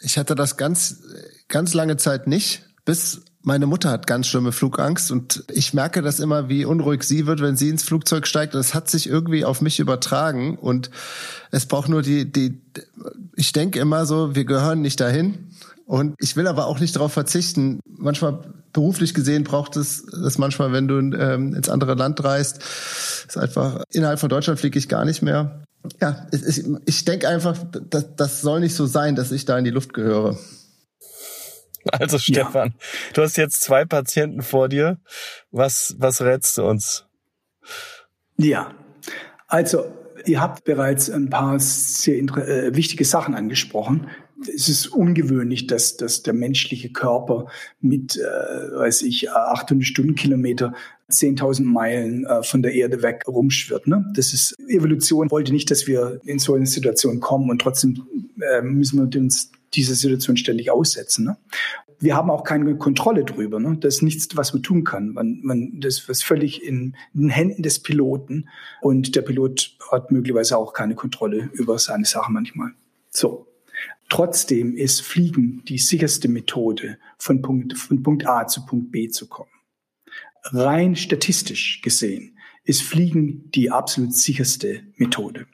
A: Ich hatte das ganz, ganz lange Zeit nicht, bis meine Mutter hat ganz schlimme Flugangst und ich merke das immer, wie unruhig sie wird, wenn sie ins Flugzeug steigt. Es hat sich irgendwie auf mich übertragen und es braucht nur die, die, ich denke immer so, wir gehören nicht dahin. Und ich will aber auch nicht darauf verzichten. Manchmal beruflich gesehen braucht es das manchmal, wenn du ähm, ins andere Land reist. Ist einfach innerhalb von Deutschland fliege ich gar nicht mehr. Ja, ich, ich denke einfach, das, das soll nicht so sein, dass ich da in die Luft gehöre.
B: Also Stefan, ja. du hast jetzt zwei Patienten vor dir. Was, was rätst du uns?
C: Ja, also ihr habt bereits ein paar sehr äh, wichtige Sachen angesprochen. Es ist ungewöhnlich, dass, dass der menschliche Körper mit, äh, weiß ich, 800 Stundenkilometer 10.000 Meilen äh, von der Erde weg rumschwirrt. Ne? Das ist Evolution wollte nicht, dass wir in so eine Situation kommen und trotzdem äh, müssen wir uns dieser Situation ständig aussetzen. Ne? Wir haben auch keine Kontrolle drüber. Ne? Das ist nichts, was man tun kann. Man, man, das ist völlig in, in den Händen des Piloten und der Pilot hat möglicherweise auch keine Kontrolle über seine Sachen manchmal. So. Trotzdem ist Fliegen die sicherste Methode, von Punkt, von Punkt A zu Punkt B zu kommen. Rein statistisch gesehen ist Fliegen die absolut sicherste Methode.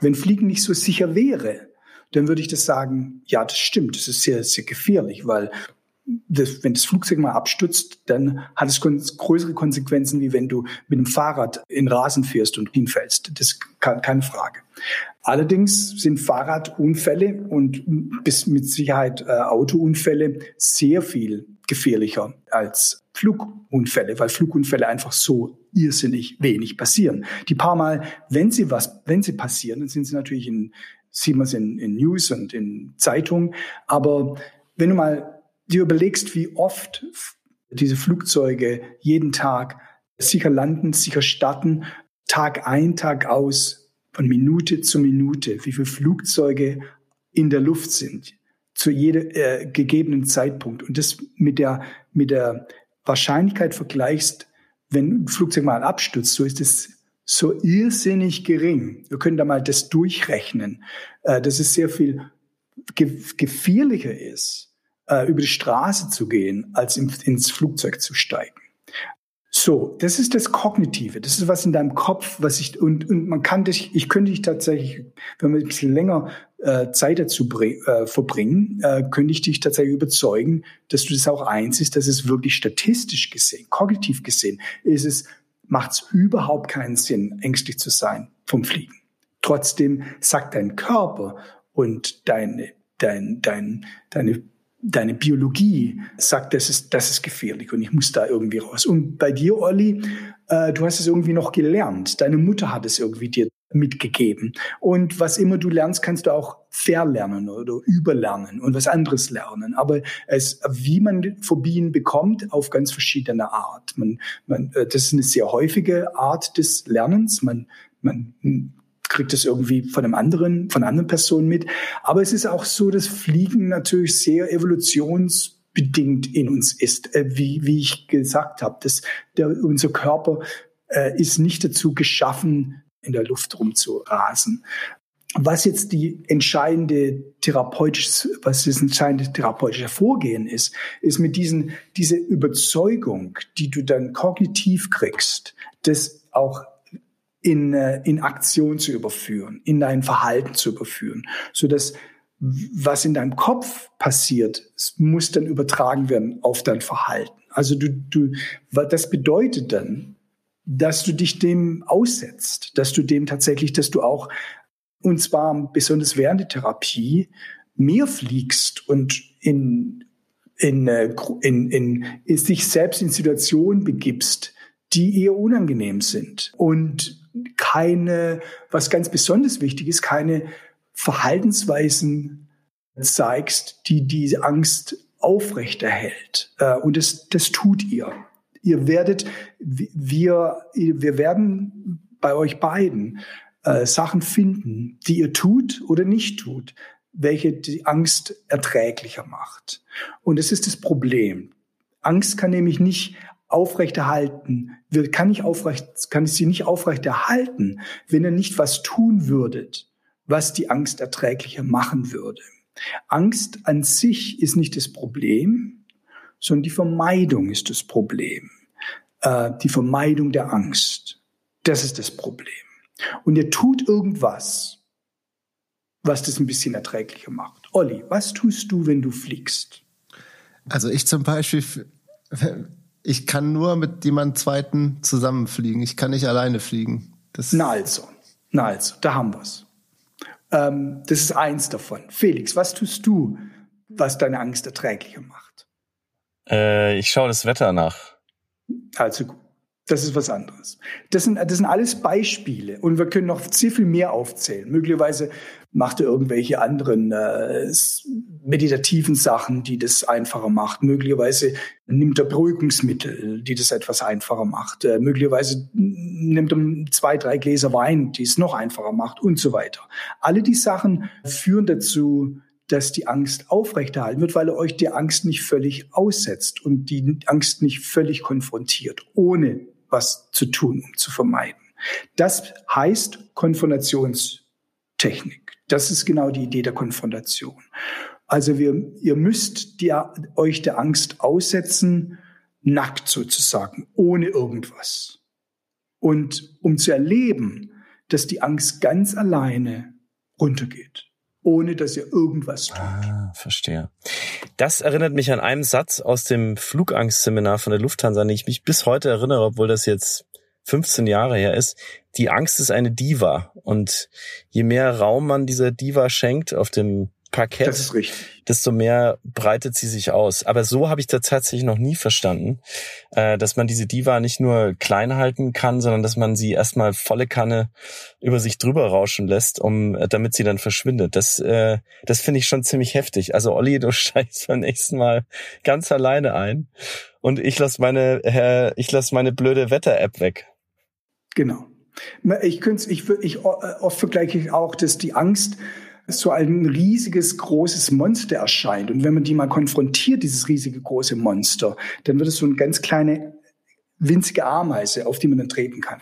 C: Wenn Fliegen nicht so sicher wäre, dann würde ich das sagen, ja, das stimmt, das ist sehr, sehr gefährlich, weil das, wenn das Flugzeug mal abstürzt, dann hat es größere Konsequenzen, wie wenn du mit dem Fahrrad in Rasen fährst und hinfällst. Das ist keine Frage. Allerdings sind Fahrradunfälle und bis mit Sicherheit äh, Autounfälle sehr viel gefährlicher als Flugunfälle, weil Flugunfälle einfach so irrsinnig wenig passieren. Die paar Mal, wenn sie was, wenn sie passieren, dann sind sie natürlich in, sieht man es in, in News und in Zeitungen. Aber wenn du mal dir überlegst, wie oft diese Flugzeuge jeden Tag sicher landen, sicher starten, Tag ein, Tag aus, von Minute zu Minute, wie viele Flugzeuge in der Luft sind, zu jedem äh, gegebenen Zeitpunkt. Und das mit der, mit der Wahrscheinlichkeit vergleichst, wenn ein Flugzeug mal abstürzt, so ist es so irrsinnig gering. Wir können da mal das durchrechnen, äh, dass es sehr viel gefährlicher ist, äh, über die Straße zu gehen, als ins Flugzeug zu steigen. So, das ist das Kognitive. Das ist was in deinem Kopf, was ich, und, und man kann dich, ich könnte dich tatsächlich, wenn wir ein bisschen länger äh, Zeit dazu äh, verbringen, äh, könnte ich dich tatsächlich überzeugen, dass du das auch einsiehst, dass es wirklich statistisch gesehen, kognitiv gesehen, ist es, macht es überhaupt keinen Sinn, ängstlich zu sein vom Fliegen. Trotzdem sagt dein Körper und deine, dein, dein, deine deine Biologie sagt, das ist, das ist gefährlich und ich muss da irgendwie raus. Und bei dir, Olli, äh, du hast es irgendwie noch gelernt. Deine Mutter hat es irgendwie dir mitgegeben. Und was immer du lernst, kannst du auch verlernen oder überlernen und was anderes lernen. Aber es, wie man Phobien bekommt, auf ganz verschiedene Art. Man, man, äh, das ist eine sehr häufige Art des Lernens. Man, man kriegt es irgendwie von einem anderen, von anderen Personen mit. Aber es ist auch so, dass Fliegen natürlich sehr evolutionsbedingt in uns ist, äh, wie, wie ich gesagt habe. dass der, unser Körper äh, ist nicht dazu geschaffen, in der Luft rumzurasen. Was jetzt die entscheidende therapeutische, was das entscheidende therapeutische Vorgehen ist, ist mit diesen, diese Überzeugung, die du dann kognitiv kriegst, das auch in, äh, in Aktion zu überführen, in dein Verhalten zu überführen, so dass was in deinem Kopf passiert, muss dann übertragen werden auf dein Verhalten. Also du, du, das bedeutet dann, dass du dich dem aussetzt, dass du dem tatsächlich, dass du auch, und zwar besonders während der Therapie, mehr fliegst und in, in, äh, in, in, in sich selbst in Situationen begibst, die eher unangenehm sind und keine, was ganz besonders wichtig ist, keine Verhaltensweisen zeigst, die diese Angst aufrechterhält. Äh, und das, das tut ihr. Ihr werdet, wir, wir werden bei euch beiden äh, Sachen finden, die ihr tut oder nicht tut, welche die Angst erträglicher macht. Und das ist das Problem. Angst kann nämlich nicht aufrechterhalten, kann ich aufrecht, kann ich sie nicht aufrechterhalten, wenn ihr nicht was tun würdet, was die Angst erträglicher machen würde. Angst an sich ist nicht das Problem, sondern die Vermeidung ist das Problem. Äh, die Vermeidung der Angst. Das ist das Problem. Und ihr tut irgendwas, was das ein bisschen erträglicher macht. Olli, was tust du, wenn du fliegst?
A: Also ich zum Beispiel, ich kann nur mit jemand Zweiten zusammenfliegen. Ich kann nicht alleine fliegen.
C: Das Na also, na also, da haben wir's. Ähm, das ist eins davon. Felix, was tust du, was deine Angst erträglicher macht?
B: Äh, ich schaue das Wetter nach.
C: Also gut. Das ist was anderes. Das sind, das sind alles Beispiele und wir können noch sehr viel mehr aufzählen. Möglicherweise macht er irgendwelche anderen äh, meditativen Sachen, die das einfacher macht. Möglicherweise nimmt er Beruhigungsmittel, die das etwas einfacher macht. Äh, möglicherweise nimmt er zwei, drei Gläser Wein, die es noch einfacher macht und so weiter. Alle die Sachen führen dazu, dass die Angst aufrechterhalten wird, weil er euch die Angst nicht völlig aussetzt und die Angst nicht völlig konfrontiert, ohne was zu tun, um zu vermeiden. Das heißt Konfrontationstechnik. Das ist genau die Idee der Konfrontation. Also wir, ihr müsst die, euch der Angst aussetzen, nackt sozusagen, ohne irgendwas. Und um zu erleben, dass die Angst ganz alleine runtergeht, ohne dass ihr irgendwas tut.
B: Ah, verstehe. Das erinnert mich an einen Satz aus dem Flugangstseminar von der Lufthansa, an den ich mich bis heute erinnere, obwohl das jetzt 15 Jahre her ist. Die Angst ist eine Diva. Und je mehr Raum man dieser Diva schenkt auf dem Parkett, desto mehr breitet sie sich aus. Aber so habe ich das tatsächlich noch nie verstanden, äh, dass man diese Diva nicht nur klein halten kann, sondern dass man sie erstmal volle Kanne über sich drüber rauschen lässt, um äh, damit sie dann verschwindet. Das, äh, das finde ich schon ziemlich heftig. Also Olli, du steigst beim nächsten Mal ganz alleine ein und ich lasse meine, äh, ich lass meine blöde Wetter-App weg.
C: Genau. Ich, ich, ich äh, oft vergleiche ich auch, dass die Angst so ein riesiges, großes Monster erscheint. Und wenn man die mal konfrontiert, dieses riesige, große Monster, dann wird es so eine ganz kleine, winzige Ameise, auf die man dann treten kann.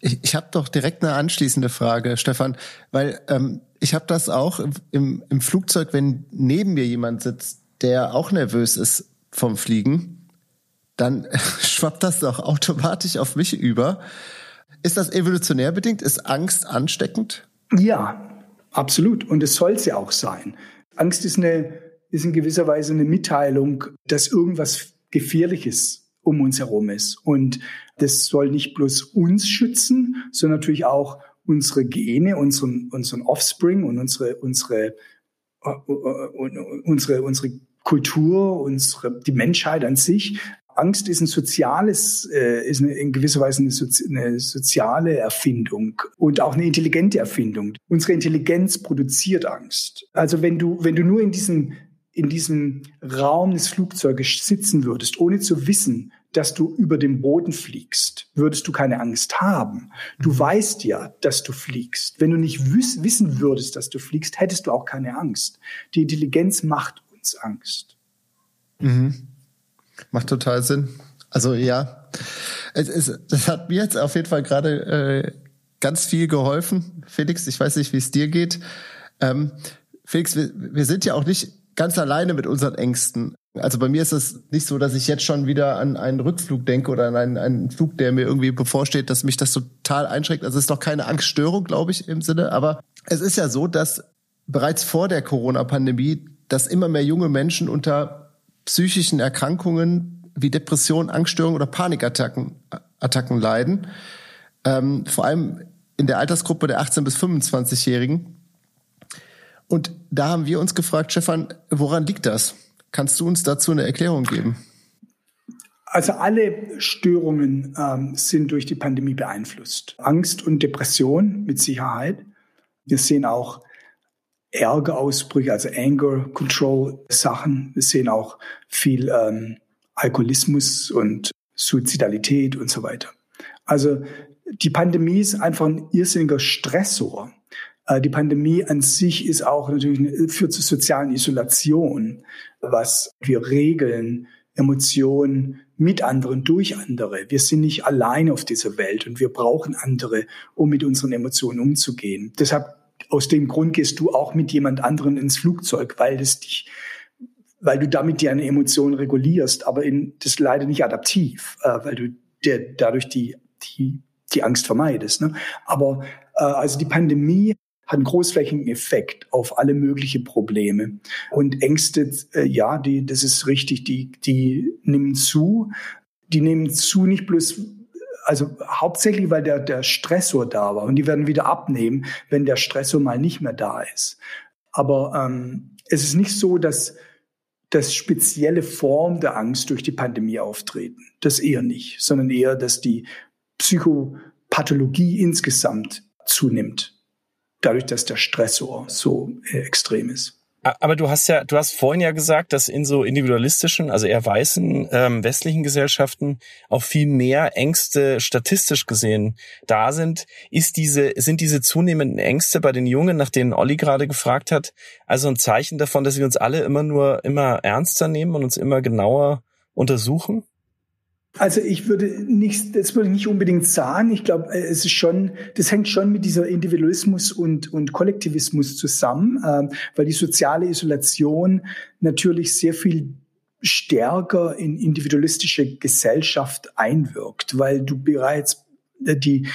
A: Ich, ich habe doch direkt eine anschließende Frage, Stefan, weil ähm, ich habe das auch im, im Flugzeug, wenn neben mir jemand sitzt, der auch nervös ist vom Fliegen, dann schwappt das doch automatisch auf mich über. Ist das evolutionär bedingt? Ist Angst ansteckend?
C: Ja, Absolut. Und es soll ja auch sein. Angst ist, eine, ist in gewisser Weise eine Mitteilung, dass irgendwas Gefährliches um uns herum ist. Und das soll nicht bloß uns schützen, sondern natürlich auch unsere Gene, unseren, unseren Offspring und unsere, unsere, uh, uh, unsere, unsere Kultur, unsere, die Menschheit an sich Angst ist ein soziales, äh, ist eine, in gewisser Weise eine, Sozi eine soziale Erfindung und auch eine intelligente Erfindung. Unsere Intelligenz produziert Angst. Also wenn du, wenn du nur in diesem, in diesem Raum des Flugzeuges sitzen würdest, ohne zu wissen, dass du über dem Boden fliegst, würdest du keine Angst haben. Du mhm. weißt ja, dass du fliegst. Wenn du nicht wiss wissen würdest, dass du fliegst, hättest du auch keine Angst. Die Intelligenz macht uns Angst.
A: Mhm. Macht total Sinn. Also ja, es, es, das hat mir jetzt auf jeden Fall gerade äh, ganz viel geholfen. Felix, ich weiß nicht, wie es dir geht. Ähm, Felix, wir, wir sind ja auch nicht ganz alleine mit unseren Ängsten. Also bei mir ist es nicht so, dass ich jetzt schon wieder an einen Rückflug denke oder an einen, einen Flug, der mir irgendwie bevorsteht, dass mich das total einschränkt. Also es ist doch keine Angststörung, glaube ich, im Sinne. Aber es ist ja so, dass bereits vor der Corona-Pandemie, dass immer mehr junge Menschen unter psychischen Erkrankungen wie Depression, Angststörungen oder Panikattacken Attacken leiden. Ähm, vor allem in der Altersgruppe der 18- bis 25-Jährigen. Und da haben wir uns gefragt, Stefan, woran liegt das? Kannst du uns dazu eine Erklärung geben?
C: Also alle Störungen ähm, sind durch die Pandemie beeinflusst. Angst und Depression mit Sicherheit. Wir sehen auch Ärgerausbrüche, also Anger Control Sachen. Wir sehen auch viel ähm, Alkoholismus und Suizidalität und so weiter. Also die Pandemie ist einfach ein irrsinniger Stressor. Äh, die Pandemie an sich ist auch natürlich eine, führt zur sozialen Isolation, was wir regeln, Emotionen mit anderen, durch andere. Wir sind nicht allein auf dieser Welt und wir brauchen andere, um mit unseren Emotionen umzugehen. Deshalb aus dem Grund gehst du auch mit jemand anderen ins Flugzeug, weil das dich, weil du damit deine Emotionen regulierst, aber in, das ist leider nicht adaptiv, äh, weil du der, dadurch die, die, die Angst vermeidest. Ne? Aber äh, also die Pandemie hat einen großflächigen Effekt auf alle möglichen Probleme. Und Ängste, äh, ja, die, das ist richtig, die, die nehmen zu. Die nehmen zu nicht bloß also hauptsächlich, weil der, der Stressor da war und die werden wieder abnehmen, wenn der Stressor mal nicht mehr da ist. Aber ähm, es ist nicht so, dass dass spezielle Form der Angst durch die Pandemie auftreten. Das eher nicht, sondern eher, dass die Psychopathologie insgesamt zunimmt, dadurch, dass der Stressor so äh, extrem ist.
B: Aber du hast ja, du hast vorhin ja gesagt, dass in so individualistischen, also eher weißen ähm, westlichen Gesellschaften auch viel mehr Ängste statistisch gesehen da sind. Ist diese, sind diese zunehmenden Ängste bei den Jungen, nach denen Olli gerade gefragt hat, also ein Zeichen davon, dass wir uns alle immer nur immer ernster nehmen und uns immer genauer untersuchen?
C: Also ich würde nicht, das würde ich nicht unbedingt sagen. Ich glaube, äh, es ist schon, das hängt schon mit dieser Individualismus und, und Kollektivismus zusammen, äh, weil die soziale Isolation natürlich sehr viel stärker in individualistische Gesellschaft einwirkt, weil du bereits äh, die,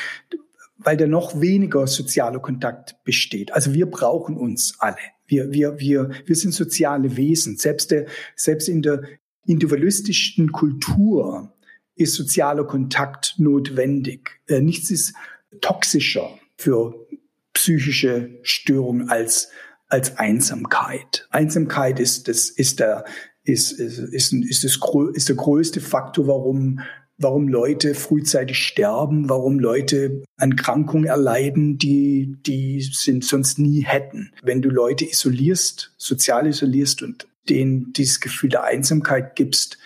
C: weil da noch weniger sozialer Kontakt besteht. Also wir brauchen uns alle. Wir, wir, wir, wir sind soziale Wesen. Selbst, der, selbst in der individualistischen Kultur ist sozialer Kontakt notwendig. Äh, nichts ist toxischer für psychische Störungen als, als Einsamkeit. Einsamkeit ist, das, ist, der, ist, ist, ist, ist, das, ist der größte Faktor, warum, warum Leute frühzeitig sterben, warum Leute an Krankungen erleiden, die, die sind sonst nie hätten. Wenn du Leute isolierst, sozial isolierst und denen dieses Gefühl der Einsamkeit gibst,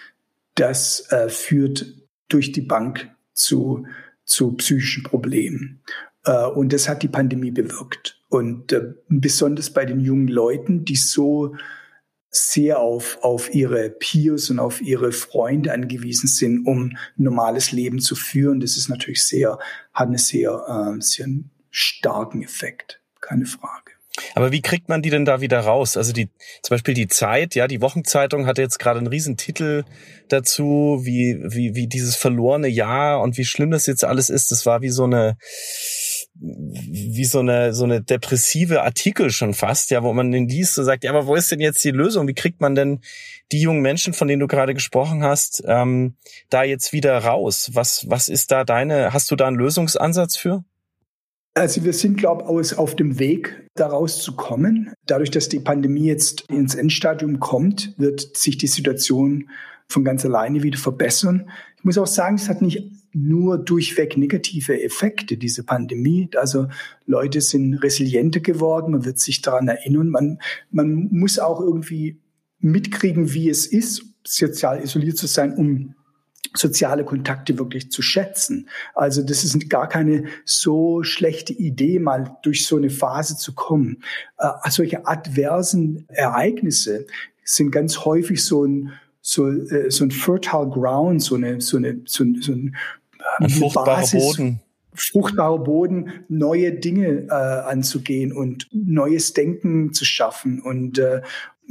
C: das äh, führt durch die Bank zu, zu psychischen Problemen. Äh, und das hat die Pandemie bewirkt. Und äh, besonders bei den jungen Leuten, die so sehr auf, auf ihre Peers und auf ihre Freunde angewiesen sind, um normales Leben zu führen. Das ist natürlich sehr, hat einen sehr, äh, sehr starken Effekt. Keine Frage.
B: Aber wie kriegt man die denn da wieder raus? Also die, zum Beispiel die Zeit, ja, die Wochenzeitung hatte jetzt gerade einen Riesentitel dazu, wie, wie, wie dieses verlorene Jahr und wie schlimm das jetzt alles ist. Das war wie so eine, wie so eine, so eine depressive Artikel schon fast, ja, wo man den liest und sagt, ja, aber wo ist denn jetzt die Lösung? Wie kriegt man denn die jungen Menschen, von denen du gerade gesprochen hast, ähm, da jetzt wieder raus? Was, was ist da deine, hast du da einen Lösungsansatz für?
C: Also wir sind, glaube ich, auf dem Weg, daraus zu kommen. Dadurch, dass die Pandemie jetzt ins Endstadium kommt, wird sich die Situation von ganz alleine wieder verbessern. Ich muss auch sagen, es hat nicht nur durchweg negative Effekte, diese Pandemie. Also Leute sind resilienter geworden, man wird sich daran erinnern. Man, man muss auch irgendwie mitkriegen, wie es ist, sozial isoliert zu sein, um soziale Kontakte wirklich zu schätzen. Also das ist gar keine so schlechte Idee, mal durch so eine Phase zu kommen. Äh, solche adversen Ereignisse sind ganz häufig so ein so, äh, so ein fertile ground, so eine so eine so, ein, so ein,
B: ein fruchtbarer Basis, Boden
C: fruchtbarer Boden, neue Dinge äh, anzugehen und neues Denken zu schaffen und, äh,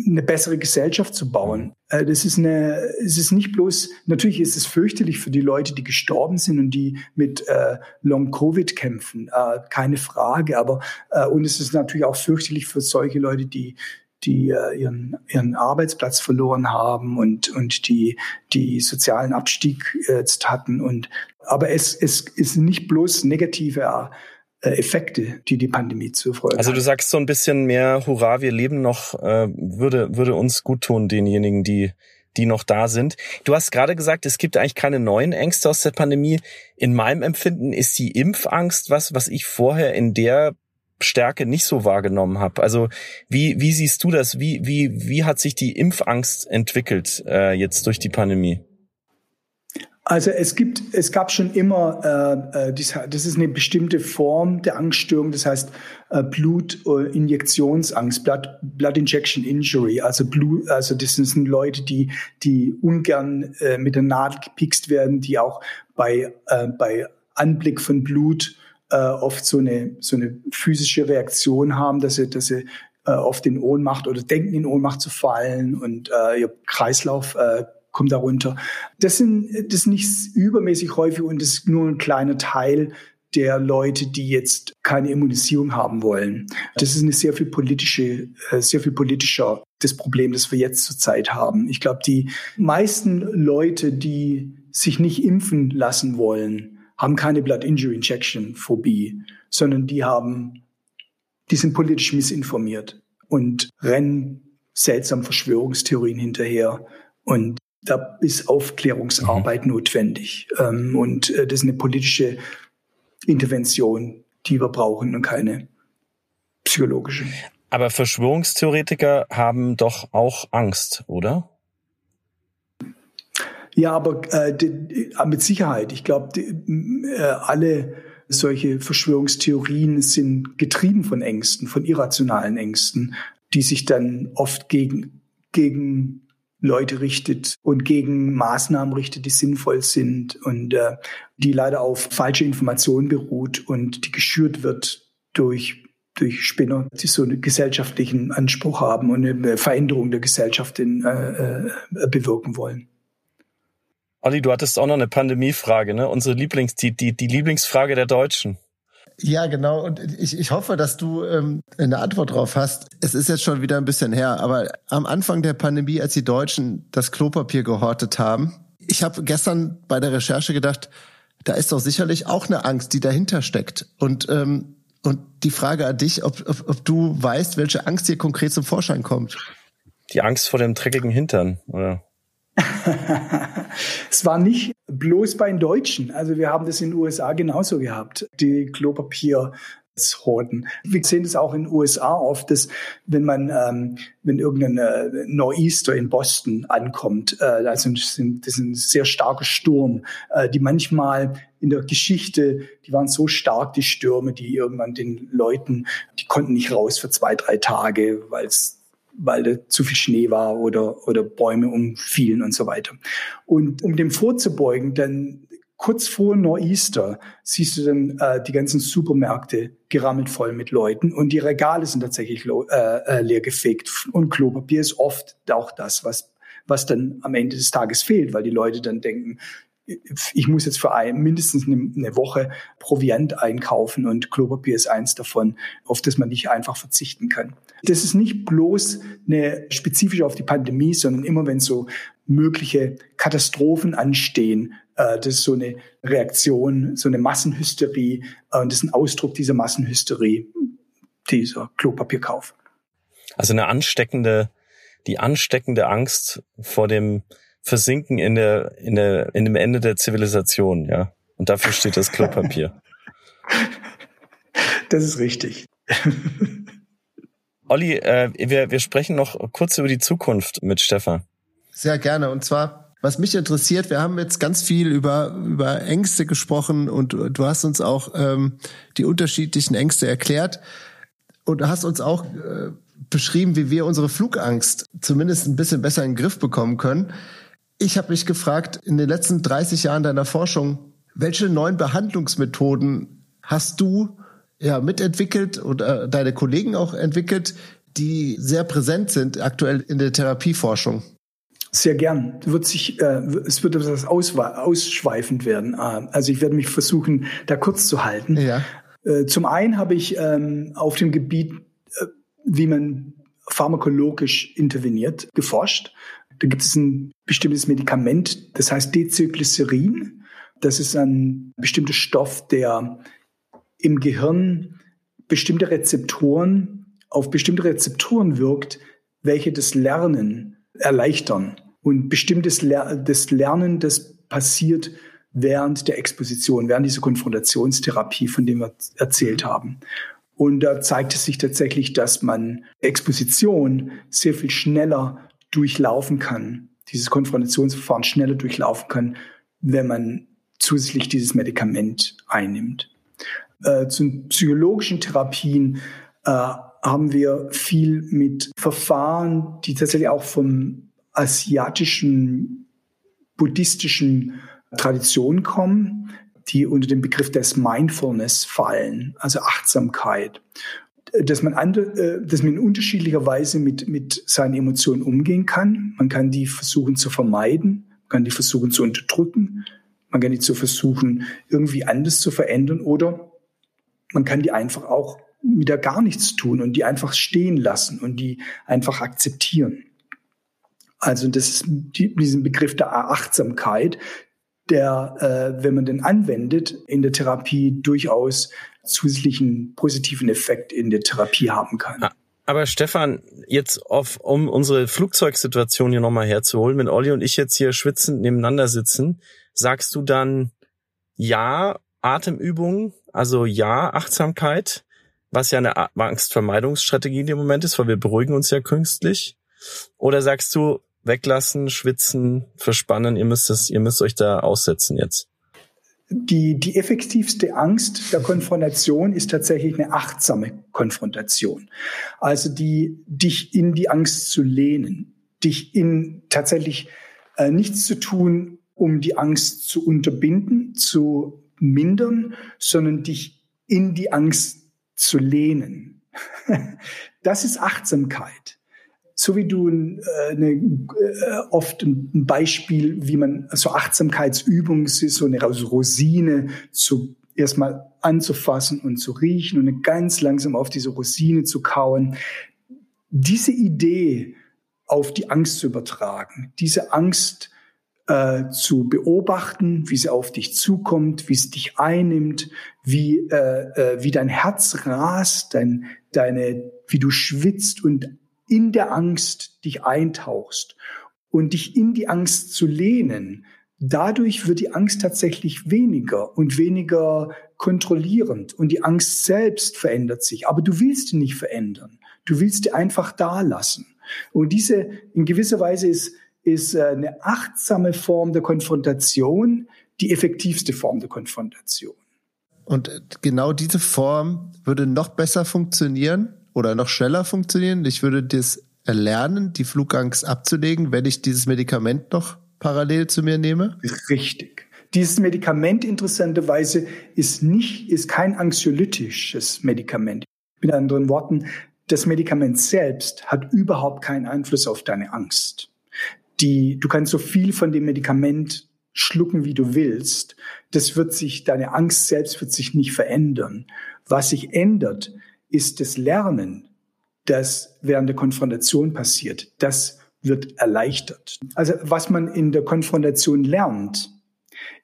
C: eine bessere Gesellschaft zu bauen. Äh, das ist eine, es ist nicht bloß, natürlich ist es fürchterlich für die Leute, die gestorben sind und die mit äh, Long Covid kämpfen, äh, keine Frage. Aber äh, und es ist natürlich auch fürchterlich für solche Leute, die die äh, ihren, ihren Arbeitsplatz verloren haben und, und die, die sozialen Abstieg jetzt hatten. Und, aber es, es ist nicht bloß negative äh, Effekte, die die Pandemie zu folgen
B: Also du sagst so ein bisschen mehr, hurra, wir leben noch, äh, würde, würde uns gut tun, denjenigen, die, die noch da sind. Du hast gerade gesagt, es gibt eigentlich keine neuen Ängste aus der Pandemie. In meinem Empfinden ist die Impfangst was, was ich vorher in der Stärke nicht so wahrgenommen habe. Also wie, wie siehst du das? Wie, wie, wie hat sich die Impfangst entwickelt äh, jetzt durch die Pandemie?
C: Also es gibt, es gab schon immer, äh, äh das ist eine bestimmte Form der Angststörung, das heißt äh, Blutinjektionsangst, Blood, Blood Injection Injury, also Blut, also das sind Leute, die die ungern äh, mit der Nadel gepikst werden, die auch bei äh, bei Anblick von Blut äh, oft so eine so eine physische Reaktion haben, dass sie dass sie äh, oft in Ohnmacht oder denken in Ohnmacht zu fallen und äh, ihr Kreislauf äh, kommt darunter. Das sind das ist nicht übermäßig häufig und das ist nur ein kleiner Teil der Leute, die jetzt keine Immunisierung haben wollen. Das ist eine sehr viel politische, äh, sehr viel politischer das Problem, das wir jetzt zurzeit haben. Ich glaube, die meisten Leute, die sich nicht impfen lassen wollen, haben keine Blood Injury Injection Phobie, sondern die haben, die sind politisch missinformiert und rennen seltsam Verschwörungstheorien hinterher. Und da ist Aufklärungsarbeit mhm. notwendig. Ähm, und äh, das ist eine politische Intervention, die wir brauchen und keine psychologische.
B: Aber Verschwörungstheoretiker haben doch auch Angst, oder?
C: Ja, aber äh, die, mit Sicherheit. Ich glaube, äh, alle solche Verschwörungstheorien sind getrieben von Ängsten, von irrationalen Ängsten, die sich dann oft gegen, gegen Leute richtet und gegen Maßnahmen richtet, die sinnvoll sind und äh, die leider auf falsche Informationen beruht und die geschürt wird durch durch Spinner, die so einen gesellschaftlichen Anspruch haben und eine Veränderung der Gesellschaft in, äh, äh, bewirken wollen.
B: Olli, du hattest auch noch eine Pandemiefrage, ne? Unsere Lieblings, die, die, die Lieblingsfrage der Deutschen.
A: Ja, genau. Und ich, ich hoffe, dass du ähm, eine Antwort drauf hast. Es ist jetzt schon wieder ein bisschen her, aber am Anfang der Pandemie, als die Deutschen das Klopapier gehortet haben, ich habe gestern bei der Recherche gedacht, da ist doch sicherlich auch eine Angst, die dahinter steckt. Und und die Frage an dich, ob, ob, ob du weißt, welche Angst hier konkret zum Vorschein kommt.
B: Die Angst vor dem dreckigen Hintern, oder?
C: es war nicht bloß bei den Deutschen. Also wir haben das in den USA genauso gehabt. Die Klopapier Horten. Wir sehen das auch in den USA oft, dass wenn man, ähm, wenn irgendein äh, Nor'easter in Boston ankommt, äh, also sind, das ist ein sehr starker Sturm, äh, die manchmal in der Geschichte, die waren so stark, die Stürme, die irgendwann den Leuten, die konnten nicht raus für zwei, drei Tage, weil es weil da zu viel Schnee war oder, oder Bäume umfielen und so weiter. Und um dem vorzubeugen, dann kurz vor Nor'easter siehst du dann äh, die ganzen Supermärkte gerammelt voll mit Leuten und die Regale sind tatsächlich äh, äh, leer gefegt und Klopapier ist oft auch das, was was dann am Ende des Tages fehlt, weil die Leute dann denken, ich muss jetzt für ein, mindestens eine, Woche Proviant einkaufen und Klopapier ist eins davon, auf das man nicht einfach verzichten kann. Das ist nicht bloß eine spezifisch auf die Pandemie, sondern immer wenn so mögliche Katastrophen anstehen, äh, das ist so eine Reaktion, so eine Massenhysterie äh, und das ist ein Ausdruck dieser Massenhysterie, dieser Klopapierkauf.
B: Also eine ansteckende, die ansteckende Angst vor dem versinken in der, in der, in dem Ende der Zivilisation, ja. Und dafür steht das Klopapier.
C: Das ist richtig.
B: Olli, äh, wir, wir sprechen noch kurz über die Zukunft mit Stefan.
A: Sehr gerne. Und zwar, was mich interessiert, wir haben jetzt ganz viel über, über Ängste gesprochen und du hast uns auch ähm, die unterschiedlichen Ängste erklärt und hast uns auch äh, beschrieben, wie wir unsere Flugangst zumindest ein bisschen besser in den Griff bekommen können. Ich habe mich gefragt, in den letzten 30 Jahren deiner Forschung, welche neuen Behandlungsmethoden hast du ja mitentwickelt oder deine Kollegen auch entwickelt, die sehr präsent sind aktuell in der Therapieforschung?
C: Sehr gern. Wird sich, äh, es wird etwas ausschweifend werden. Äh, also ich werde mich versuchen, da kurz zu halten. Ja. Äh, zum einen habe ich ähm, auf dem Gebiet, äh, wie man pharmakologisch interveniert, geforscht. Da gibt es ein bestimmtes Medikament, das heißt Dezyglycerin. Das ist ein bestimmter Stoff, der im Gehirn bestimmte Rezeptoren auf bestimmte Rezeptoren wirkt, welche das Lernen erleichtern. Und bestimmtes Ler das Lernen, das passiert während der Exposition, während dieser Konfrontationstherapie, von dem wir erzählt haben. Und da zeigt es sich tatsächlich, dass man Exposition sehr viel schneller durchlaufen kann, dieses Konfrontationsverfahren schneller durchlaufen kann, wenn man zusätzlich dieses Medikament einnimmt. Äh, zu psychologischen Therapien äh, haben wir viel mit Verfahren, die tatsächlich auch vom asiatischen, buddhistischen Tradition kommen, die unter den Begriff des Mindfulness fallen, also Achtsamkeit dass man, andere, äh, dass man in unterschiedlicher Weise mit, mit seinen Emotionen umgehen kann. Man kann die versuchen zu vermeiden, man kann die versuchen zu unterdrücken, man kann die zu versuchen, irgendwie anders zu verändern oder man kann die einfach auch wieder gar nichts tun und die einfach stehen lassen und die einfach akzeptieren. Also das ist die, diesen Begriff der Achtsamkeit, der, äh, wenn man den anwendet, in der Therapie durchaus zusätzlichen positiven Effekt in der Therapie haben kann. Ah,
B: aber Stefan, jetzt auf, um unsere Flugzeugsituation hier nochmal herzuholen, wenn Olli und ich jetzt hier schwitzend nebeneinander sitzen, sagst du dann ja, Atemübungen, also ja, Achtsamkeit, was ja eine Angstvermeidungsstrategie in dem Moment ist, weil wir beruhigen uns ja künstlich? Oder sagst du, weglassen, schwitzen, verspannen, ihr müsst es, ihr müsst euch da aussetzen jetzt?
C: Die, die effektivste Angst der Konfrontation ist tatsächlich eine achtsame Konfrontation. Also die, dich in die Angst zu lehnen, dich in tatsächlich äh, nichts zu tun, um die Angst zu unterbinden, zu mindern, sondern dich in die Angst zu lehnen. Das ist Achtsamkeit. So wie du äh, eine, äh, oft ein Beispiel, wie man so Achtsamkeitsübungen ist, so eine Rosine zu erstmal anzufassen und zu riechen und ganz langsam auf diese Rosine zu kauen. Diese Idee auf die Angst zu übertragen, diese Angst äh, zu beobachten, wie sie auf dich zukommt, wie es dich einnimmt, wie, äh, äh, wie dein Herz rast, dein, deine, wie du schwitzt und in der Angst dich eintauchst und dich in die Angst zu lehnen, dadurch wird die Angst tatsächlich weniger und weniger kontrollierend und die Angst selbst verändert sich. Aber du willst sie nicht verändern. Du willst sie einfach da lassen. Und diese, in gewisser Weise ist ist äh, eine achtsame Form der Konfrontation die effektivste Form der Konfrontation.
A: Und genau diese Form würde noch besser funktionieren oder noch schneller funktionieren. Ich würde das erlernen, die Flugangst abzulegen, wenn ich dieses Medikament noch parallel zu mir nehme?
C: Richtig. Dieses Medikament interessanterweise ist nicht, ist kein anxiolytisches Medikament. Mit anderen Worten, das Medikament selbst hat überhaupt keinen Einfluss auf deine Angst die, du kannst so viel von dem Medikament schlucken, wie du willst. Das wird sich, deine Angst selbst wird sich nicht verändern. Was sich ändert, ist das Lernen, das während der Konfrontation passiert. Das wird erleichtert. Also was man in der Konfrontation lernt,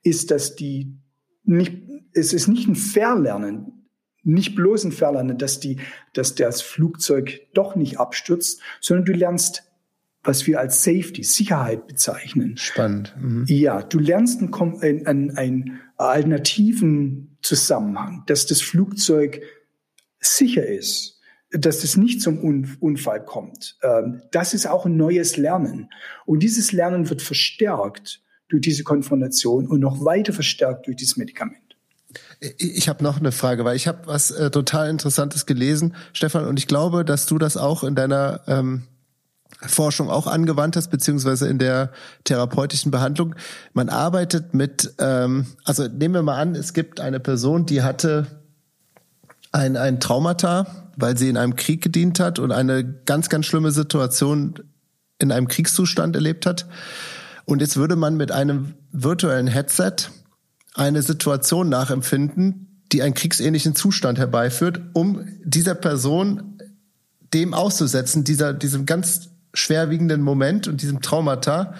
C: ist, dass die nicht, es ist nicht ein Verlernen, nicht bloß ein Verlernen, dass die, dass das Flugzeug doch nicht abstürzt, sondern du lernst was wir als Safety, Sicherheit bezeichnen.
A: Spannend.
C: Mhm. Ja, du lernst einen, einen, einen alternativen Zusammenhang, dass das Flugzeug sicher ist, dass es nicht zum Unfall kommt. Ähm, das ist auch ein neues Lernen. Und dieses Lernen wird verstärkt durch diese Konfrontation und noch weiter verstärkt durch dieses Medikament.
A: Ich habe noch eine Frage, weil ich habe was äh, total Interessantes gelesen, Stefan, und ich glaube, dass du das auch in deiner ähm, Forschung auch angewandt hast, beziehungsweise in der therapeutischen Behandlung. Man arbeitet mit, ähm, also nehmen wir mal an, es gibt eine Person, die hatte ein, ein Traumata, weil sie in einem Krieg gedient hat und eine ganz, ganz schlimme Situation in einem Kriegszustand erlebt hat. Und jetzt würde man mit einem virtuellen Headset eine Situation nachempfinden, die einen kriegsähnlichen Zustand herbeiführt, um dieser Person dem auszusetzen, dieser, diesem ganz schwerwiegenden Moment und diesem Traumata.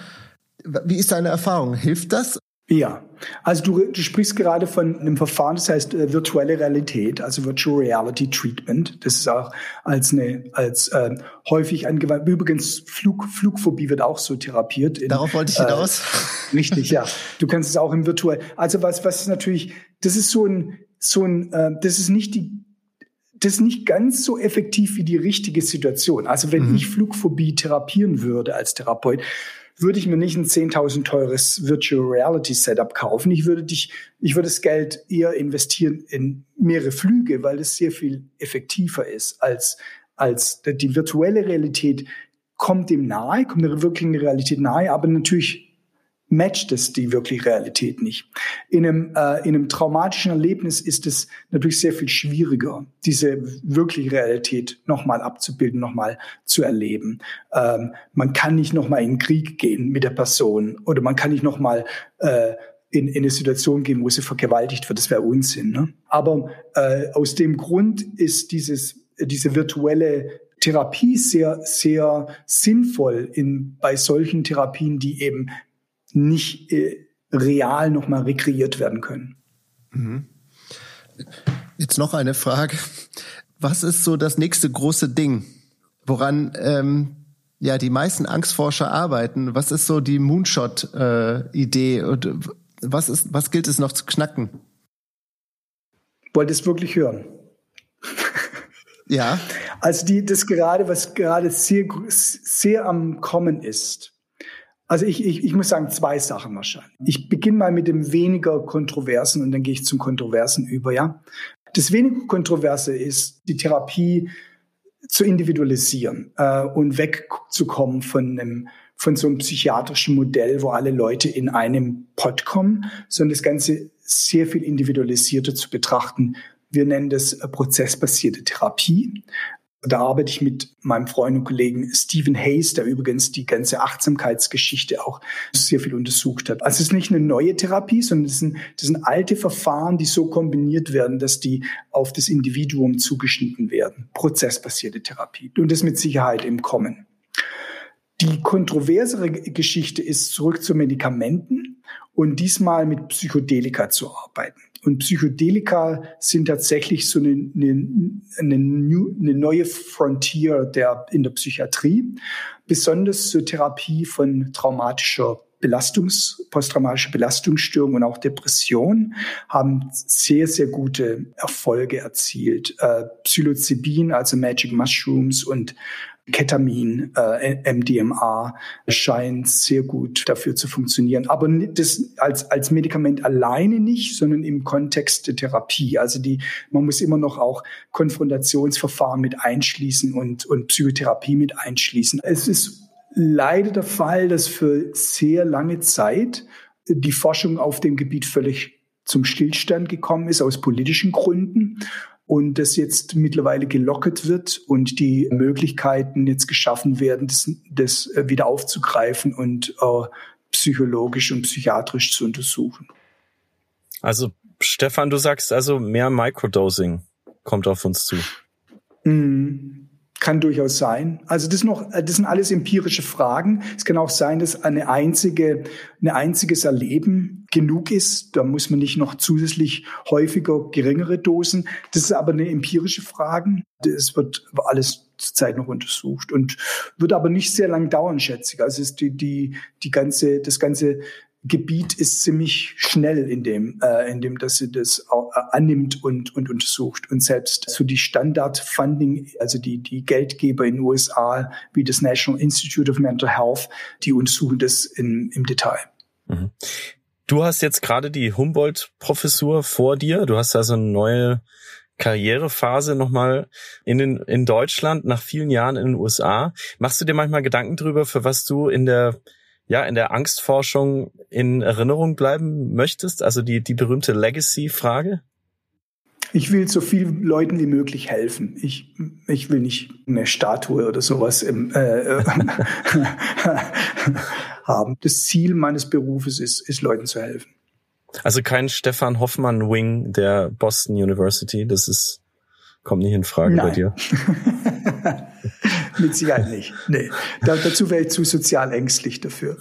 A: Wie ist deine Erfahrung? Hilft das?
C: Ja, also du, du sprichst gerade von einem Verfahren, das heißt äh, virtuelle Realität, also Virtual Reality Treatment. Das ist auch als eine als äh, häufig angewandt. Übrigens Flug, Flugphobie wird auch so therapiert.
A: In, Darauf wollte ich hinaus.
C: Äh, richtig, ja. Du kannst es auch im virtuell. Also was was natürlich, das ist so ein so ein, äh, das ist nicht die das ist nicht ganz so effektiv wie die richtige Situation. Also wenn mhm. ich Flugphobie therapieren würde als Therapeut, würde ich mir nicht ein 10.000 teures Virtual Reality Setup kaufen. Ich würde dich, ich würde das Geld eher investieren in mehrere Flüge, weil das sehr viel effektiver ist als, als die virtuelle Realität kommt dem nahe, kommt der wirklichen Realität nahe, aber natürlich matcht es die wirklich Realität nicht. In einem, äh, in einem traumatischen Erlebnis ist es natürlich sehr viel schwieriger, diese wirkliche Realität nochmal abzubilden, nochmal zu erleben. Ähm, man kann nicht nochmal in den Krieg gehen mit der Person oder man kann nicht nochmal äh, in, in eine Situation gehen, wo sie vergewaltigt wird. Das wäre Unsinn. Ne? Aber äh, aus dem Grund ist dieses, diese virtuelle Therapie sehr, sehr sinnvoll in, bei solchen Therapien, die eben nicht äh, real nochmal rekreiert werden können. Mhm.
A: Jetzt noch eine Frage. Was ist so das nächste große Ding, woran ähm, ja die meisten Angstforscher arbeiten? Was ist so die Moonshot-Idee äh, und was ist, was gilt es noch zu knacken?
C: Wollt es wirklich hören?
A: Ja.
C: Also die, das gerade, was gerade sehr, sehr am Kommen ist. Also ich, ich, ich muss sagen, zwei Sachen wahrscheinlich. Ich beginne mal mit dem weniger Kontroversen und dann gehe ich zum Kontroversen über, ja. Das weniger Kontroverse ist, die Therapie zu individualisieren äh, und wegzukommen von einem von so einem psychiatrischen Modell, wo alle Leute in einem Pot kommen, sondern das Ganze sehr viel individualisierter zu betrachten. Wir nennen das äh, prozessbasierte Therapie. Da arbeite ich mit meinem Freund und Kollegen Stephen Hayes, der übrigens die ganze Achtsamkeitsgeschichte auch sehr viel untersucht hat. Also es ist nicht eine neue Therapie, sondern es sind, das sind alte Verfahren, die so kombiniert werden, dass die auf das Individuum zugeschnitten werden. Prozessbasierte Therapie. Und das mit Sicherheit im Kommen. Die kontroversere Geschichte ist zurück zu Medikamenten und diesmal mit Psychedelika zu arbeiten. Und Psychedelika sind tatsächlich so eine, eine, eine, new, eine neue Frontier der, in der Psychiatrie, besonders zur Therapie von traumatischer Belastungs, posttraumatische Belastungsstörung und auch Depression haben sehr, sehr gute Erfolge erzielt. Äh, Psilocybin, also Magic Mushrooms und Ketamin, äh, MDMA scheint sehr gut dafür zu funktionieren. Aber das als, als Medikament alleine nicht, sondern im Kontext der Therapie. Also die, man muss immer noch auch Konfrontationsverfahren mit einschließen und, und Psychotherapie mit einschließen. Es ist leider der Fall, dass für sehr lange Zeit die Forschung auf dem Gebiet völlig zum Stillstand gekommen ist, aus politischen Gründen und das jetzt mittlerweile gelockert wird und die Möglichkeiten jetzt geschaffen werden, das, das äh, wieder aufzugreifen und äh, psychologisch und psychiatrisch zu untersuchen.
B: Also Stefan, du sagst also mehr Microdosing kommt auf uns zu.
C: Mm. Kann durchaus sein. Also das noch, das sind alles empirische Fragen. Es kann auch sein, dass eine einzige, ein einziges Erleben genug ist. Da muss man nicht noch zusätzlich häufiger geringere Dosen. Das ist aber eine empirische Frage. Das wird alles zurzeit noch untersucht und wird aber nicht sehr lang dauern, schätze ich. Also ist die, die, die ganze, das ganze Gebiet ist ziemlich schnell in dem, äh, in dem, dass sie das äh, annimmt und, und untersucht. Und selbst so die Standard-Funding, also die, die Geldgeber in den USA, wie das National Institute of Mental Health, die untersuchen das in, im Detail. Mhm.
B: Du hast jetzt gerade die Humboldt-Professur vor dir. Du hast also eine neue Karrierephase nochmal in, den, in Deutschland nach vielen Jahren in den USA. Machst du dir manchmal Gedanken drüber, für was du in der ja, in der Angstforschung in Erinnerung bleiben möchtest? Also die, die berühmte Legacy-Frage?
C: Ich will so vielen Leuten wie möglich helfen. Ich, ich will nicht eine Statue oder sowas im, äh, haben. Das Ziel meines Berufes ist, ist Leuten zu helfen.
B: Also kein Stefan Hoffmann Wing der Boston University. Das ist kommt nicht in Frage Nein. bei dir.
C: Mit Sicherheit nicht. Nee. Da, dazu wäre ich zu sozial ängstlich dafür.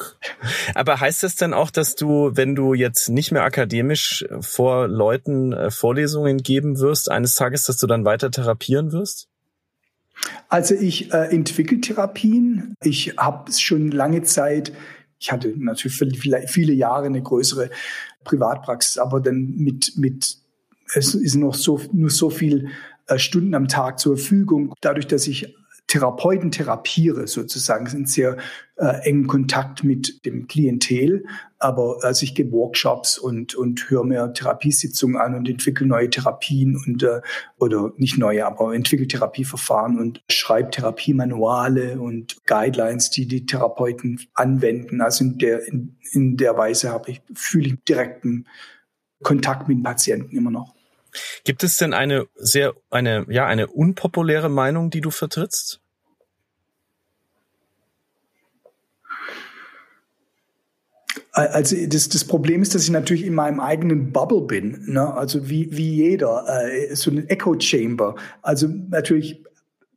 B: Aber heißt das denn auch, dass du, wenn du jetzt nicht mehr akademisch vor Leuten äh, Vorlesungen geben wirst, eines Tages, dass du dann weiter therapieren wirst?
C: Also ich äh, entwickle Therapien. Ich habe schon lange Zeit, ich hatte natürlich viele, viele Jahre eine größere Privatpraxis, aber dann mit, mit es ist noch so, nur so viel äh, Stunden am Tag zur Verfügung. Dadurch, dass ich Therapeuten therapiere, sozusagen, sind sehr äh, engen Kontakt mit dem Klientel. Aber also ich gebe Workshops und, und höre mir Therapiesitzungen an und entwickle neue Therapien und äh, oder nicht neue, aber entwickle Therapieverfahren und schreibe Therapiemanuale und Guidelines, die die Therapeuten anwenden. Also in der, in, in der Weise habe ich, fühle ich direkten Kontakt mit den Patienten immer noch.
B: Gibt es denn eine sehr, eine, ja, eine unpopuläre Meinung, die du vertrittst?
C: Also das, das Problem ist, dass ich natürlich in meinem eigenen Bubble bin, ne? also wie, wie jeder, äh, so ein Echo Chamber. Also natürlich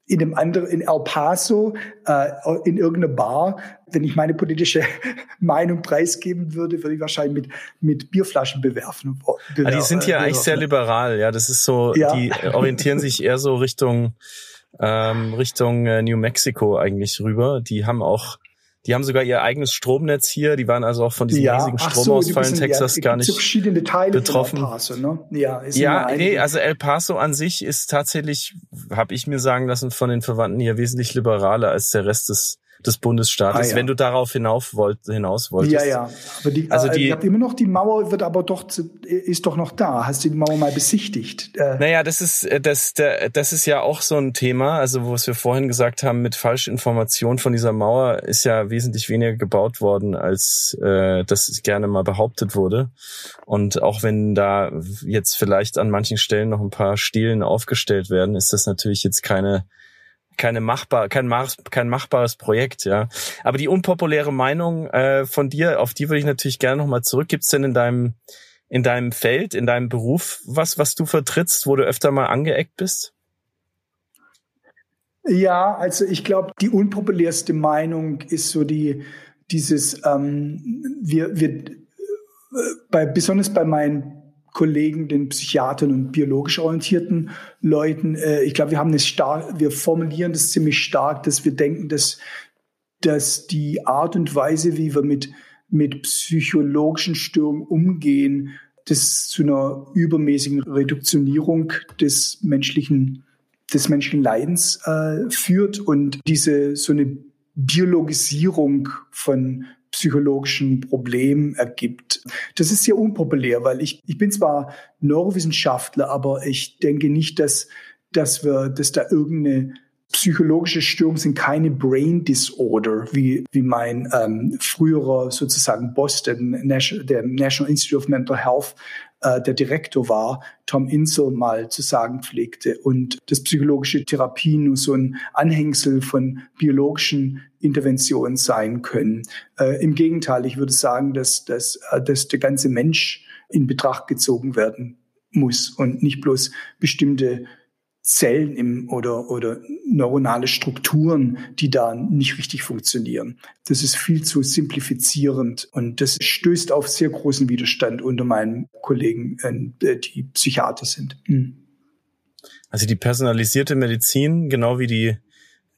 C: in einem anderen, in El Paso, äh, in irgendeiner Bar, wenn ich meine politische Meinung preisgeben würde, würde ich wahrscheinlich mit, mit Bierflaschen bewerfen.
B: bewerfen ah, die sind ja eigentlich sehr liberal, ja. Das ist so, ja. die orientieren sich eher so Richtung, ähm, Richtung äh, New Mexico eigentlich rüber. Die haben auch Die haben sogar ihr eigenes Stromnetz hier. Die waren also auch von diesem ja, riesigen Stromausfall so, in Texas ja, gar nicht
C: verschiedene Teile betroffen.
B: Von El Paso, ne? Ja, ja nee, also El Paso an sich ist tatsächlich, habe ich mir sagen lassen, von den Verwandten hier wesentlich liberaler als der Rest des des Bundesstaates, ah, ja. wenn du darauf hinauf wollt, hinaus wolltest.
C: Ja, ja. Aber die, also die, ihr habt immer noch die Mauer, wird aber doch ist doch noch da. Hast du die Mauer mal besichtigt?
B: Äh. Naja, das ist äh, das das ist ja auch so ein Thema. Also was wir vorhin gesagt haben mit Falschinformation von dieser Mauer ist ja wesentlich weniger gebaut worden, als äh, das gerne mal behauptet wurde. Und auch wenn da jetzt vielleicht an manchen Stellen noch ein paar Stielen aufgestellt werden, ist das natürlich jetzt keine keine machbar, kein, kein machbares Projekt, ja. Aber die unpopuläre Meinung äh, von dir, auf die würde ich natürlich gerne nochmal zurück. Gibt's denn in deinem, in deinem Feld, in deinem Beruf was, was du vertrittst, wo du öfter mal angeeckt bist?
C: Ja, also ich glaube, die unpopulärste Meinung ist so die, dieses, ähm, wir, wir, äh, bei, besonders bei meinen Kollegen, den Psychiatern und biologisch orientierten Leuten. Äh, ich glaube, wir haben es stark, wir formulieren das ziemlich stark, dass wir denken, dass, dass die Art und Weise, wie wir mit, mit psychologischen Störungen umgehen, das zu einer übermäßigen Reduktionierung des menschlichen, des menschlichen Leidens äh, führt und diese so eine Biologisierung von psychologischen Problemen ergibt. Das ist sehr unpopulär, weil ich, ich bin zwar Neurowissenschaftler, aber ich denke nicht, dass, dass wir, dass da irgendeine psychologische Störung sind keine Brain Disorder, wie, wie mein ähm, früherer sozusagen Boss, der, der National Institute of Mental Health, äh, der Direktor war, Tom Insel mal zu sagen pflegte. Und das psychologische Therapie nur so ein Anhängsel von biologischen Interventionen sein können. Äh, Im Gegenteil, ich würde sagen, dass, dass, äh, dass der ganze Mensch in Betracht gezogen werden muss und nicht bloß bestimmte Zellen im, oder, oder neuronale Strukturen, die da nicht richtig funktionieren. Das ist viel zu simplifizierend und das stößt auf sehr großen Widerstand unter meinen Kollegen, äh, die Psychiater sind. Hm.
B: Also die personalisierte Medizin, genau wie die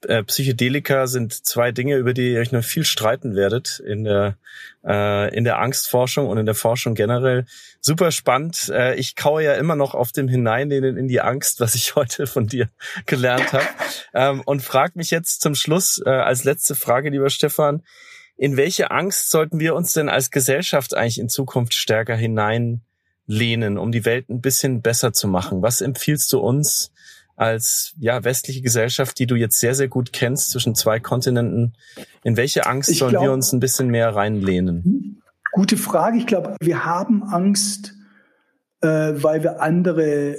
B: äh, Psychedelika sind zwei Dinge, über die ihr euch noch viel streiten werdet in der äh, in der Angstforschung und in der Forschung generell. Super spannend. Äh, ich kaue ja immer noch auf dem Hineinlehnen in die Angst, was ich heute von dir gelernt habe. ähm, und frag mich jetzt zum Schluss äh, als letzte Frage, lieber Stefan, in welche Angst sollten wir uns denn als Gesellschaft eigentlich in Zukunft stärker hineinlehnen, um die Welt ein bisschen besser zu machen? Was empfiehlst du uns? Als ja westliche Gesellschaft, die du jetzt sehr sehr gut kennst zwischen zwei Kontinenten, in welche Angst ich sollen glaub, wir uns ein bisschen mehr reinlehnen?
C: Gute Frage. Ich glaube, wir haben Angst, äh, weil wir andere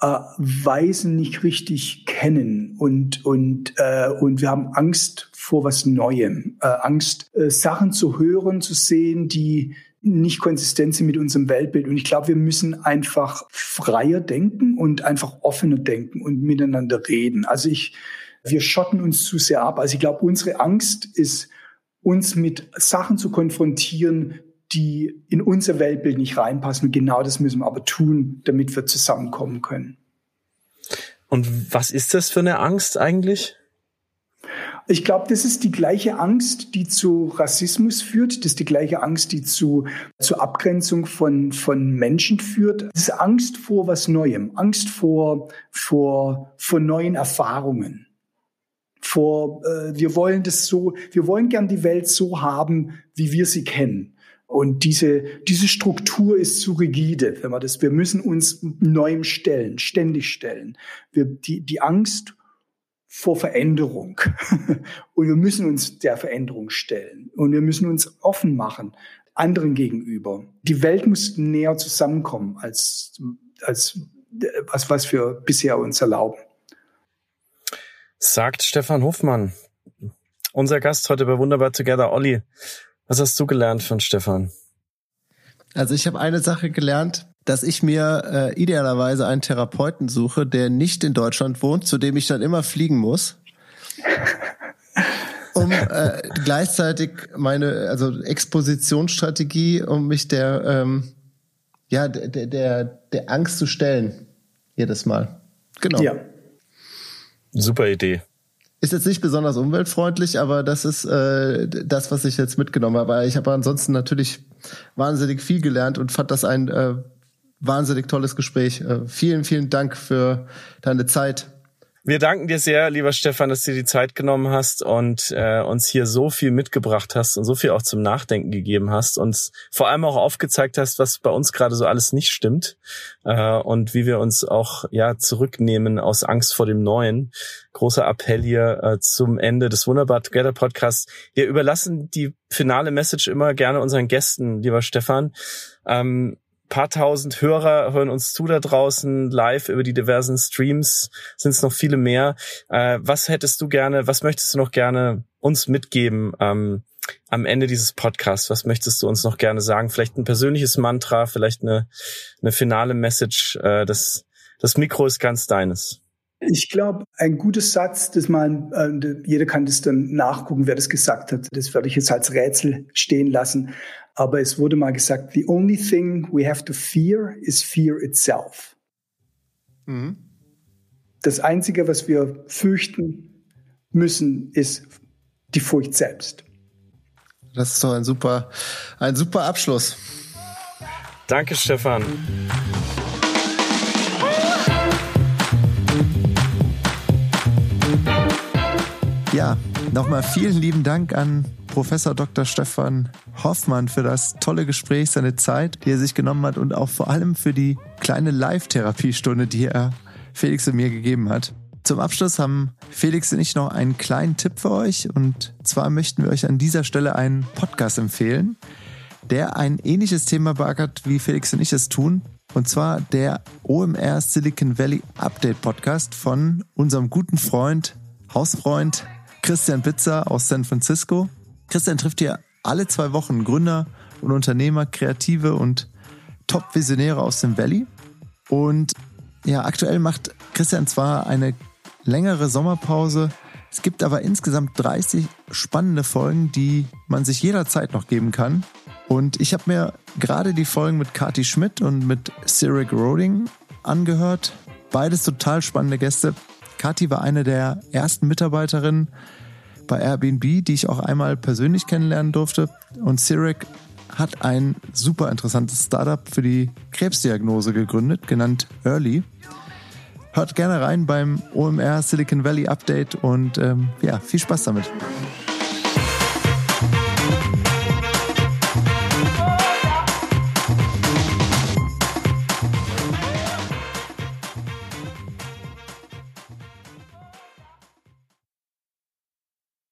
C: äh, Weisen nicht richtig kennen und und äh, und wir haben Angst vor was Neuem, äh, Angst äh, Sachen zu hören, zu sehen, die nicht konsistent sind mit unserem Weltbild. Und ich glaube, wir müssen einfach freier denken und einfach offener denken und miteinander reden. Also ich, wir schotten uns zu sehr ab. Also ich glaube, unsere Angst ist, uns mit Sachen zu konfrontieren, die in unser Weltbild nicht reinpassen. Genau das müssen wir aber tun, damit wir zusammenkommen können.
B: Und was ist das für eine Angst eigentlich?
C: Ich glaube, das ist die gleiche Angst, die zu Rassismus führt. Das ist die gleiche Angst, die zu, zur Abgrenzung von, von Menschen führt. Das ist Angst vor was Neuem. Angst vor, vor, vor neuen Erfahrungen. Vor, äh, wir wollen das so, wir wollen gern die Welt so haben, wie wir sie kennen. Und diese, diese Struktur ist zu rigide, wenn wir das, wir müssen uns neuem stellen, ständig stellen. Wir, die, die Angst vor Veränderung. Und wir müssen uns der Veränderung stellen. Und wir müssen uns offen machen anderen gegenüber. Die Welt muss näher zusammenkommen als, als was, was wir bisher uns erlauben.
B: Sagt Stefan Hofmann, unser Gast heute bei Wunderbar Together. Olli, was hast du gelernt von Stefan?
A: Also ich habe eine Sache gelernt, dass ich mir äh, idealerweise einen Therapeuten suche, der nicht in Deutschland wohnt, zu dem ich dann immer fliegen muss. um äh, gleichzeitig meine also Expositionsstrategie, um mich der ähm, ja der der der Angst zu stellen jedes Mal. Genau. Ja.
B: Super Idee.
A: Ist jetzt nicht besonders umweltfreundlich, aber das ist äh, das, was ich jetzt mitgenommen habe. Ich habe ansonsten natürlich wahnsinnig viel gelernt und fand das ein äh, wahnsinnig tolles Gespräch. Äh, vielen, vielen Dank für deine Zeit.
B: Wir danken dir sehr, lieber Stefan, dass du dir die Zeit genommen hast und äh, uns hier so viel mitgebracht hast und so viel auch zum Nachdenken gegeben hast und vor allem auch aufgezeigt hast, was bei uns gerade so alles nicht stimmt äh, und wie wir uns auch ja zurücknehmen aus Angst vor dem Neuen. Großer Appell hier äh, zum Ende des Wunderbar Together Podcasts. Wir überlassen die finale Message immer gerne unseren Gästen, lieber Stefan. Ähm, paar tausend Hörer hören uns zu da draußen live über die diversen Streams. Sind es noch viele mehr? Äh, was hättest du gerne, was möchtest du noch gerne uns mitgeben ähm, am Ende dieses Podcasts? Was möchtest du uns noch gerne sagen? Vielleicht ein persönliches Mantra, vielleicht eine, eine finale Message. Äh, das, das Mikro ist ganz deines.
C: Ich glaube, ein gutes Satz, das man, äh, jeder kann das dann nachgucken, wer das gesagt hat. Das werde ich jetzt als Rätsel stehen lassen. Aber es wurde mal gesagt, the only thing we have to fear is fear itself. Mhm. Das Einzige, was wir fürchten müssen, ist die Furcht selbst.
A: Das ist doch ein super, ein super Abschluss.
B: Danke, Stefan.
A: Ja, nochmal vielen lieben Dank an Professor Dr. Stefan Hoffmann für das tolle Gespräch, seine Zeit, die er sich genommen hat und auch vor allem für die kleine Live-Therapiestunde, die er Felix und mir gegeben hat. Zum Abschluss haben Felix und ich noch einen kleinen Tipp für euch und zwar möchten wir euch an dieser Stelle einen Podcast empfehlen, der ein ähnliches Thema beackert, wie Felix und ich es tun. Und zwar der OMR Silicon Valley Update Podcast von unserem guten Freund, Hausfreund Christian Pizza aus San Francisco. Christian trifft hier alle zwei Wochen Gründer und Unternehmer, Kreative und Top-Visionäre aus dem Valley. Und ja, aktuell macht Christian zwar eine längere Sommerpause, es gibt aber insgesamt 30 spannende Folgen, die man sich jederzeit noch geben kann. Und ich habe mir gerade die Folgen mit Kati Schmidt und mit Cyril Roding angehört. Beides total spannende Gäste. Kati war eine der ersten Mitarbeiterinnen bei Airbnb, die ich auch einmal persönlich kennenlernen durfte. Und Cirac hat ein super interessantes Startup für die Krebsdiagnose gegründet, genannt Early. Hört gerne rein beim OMR Silicon Valley Update und ähm, ja, viel Spaß damit.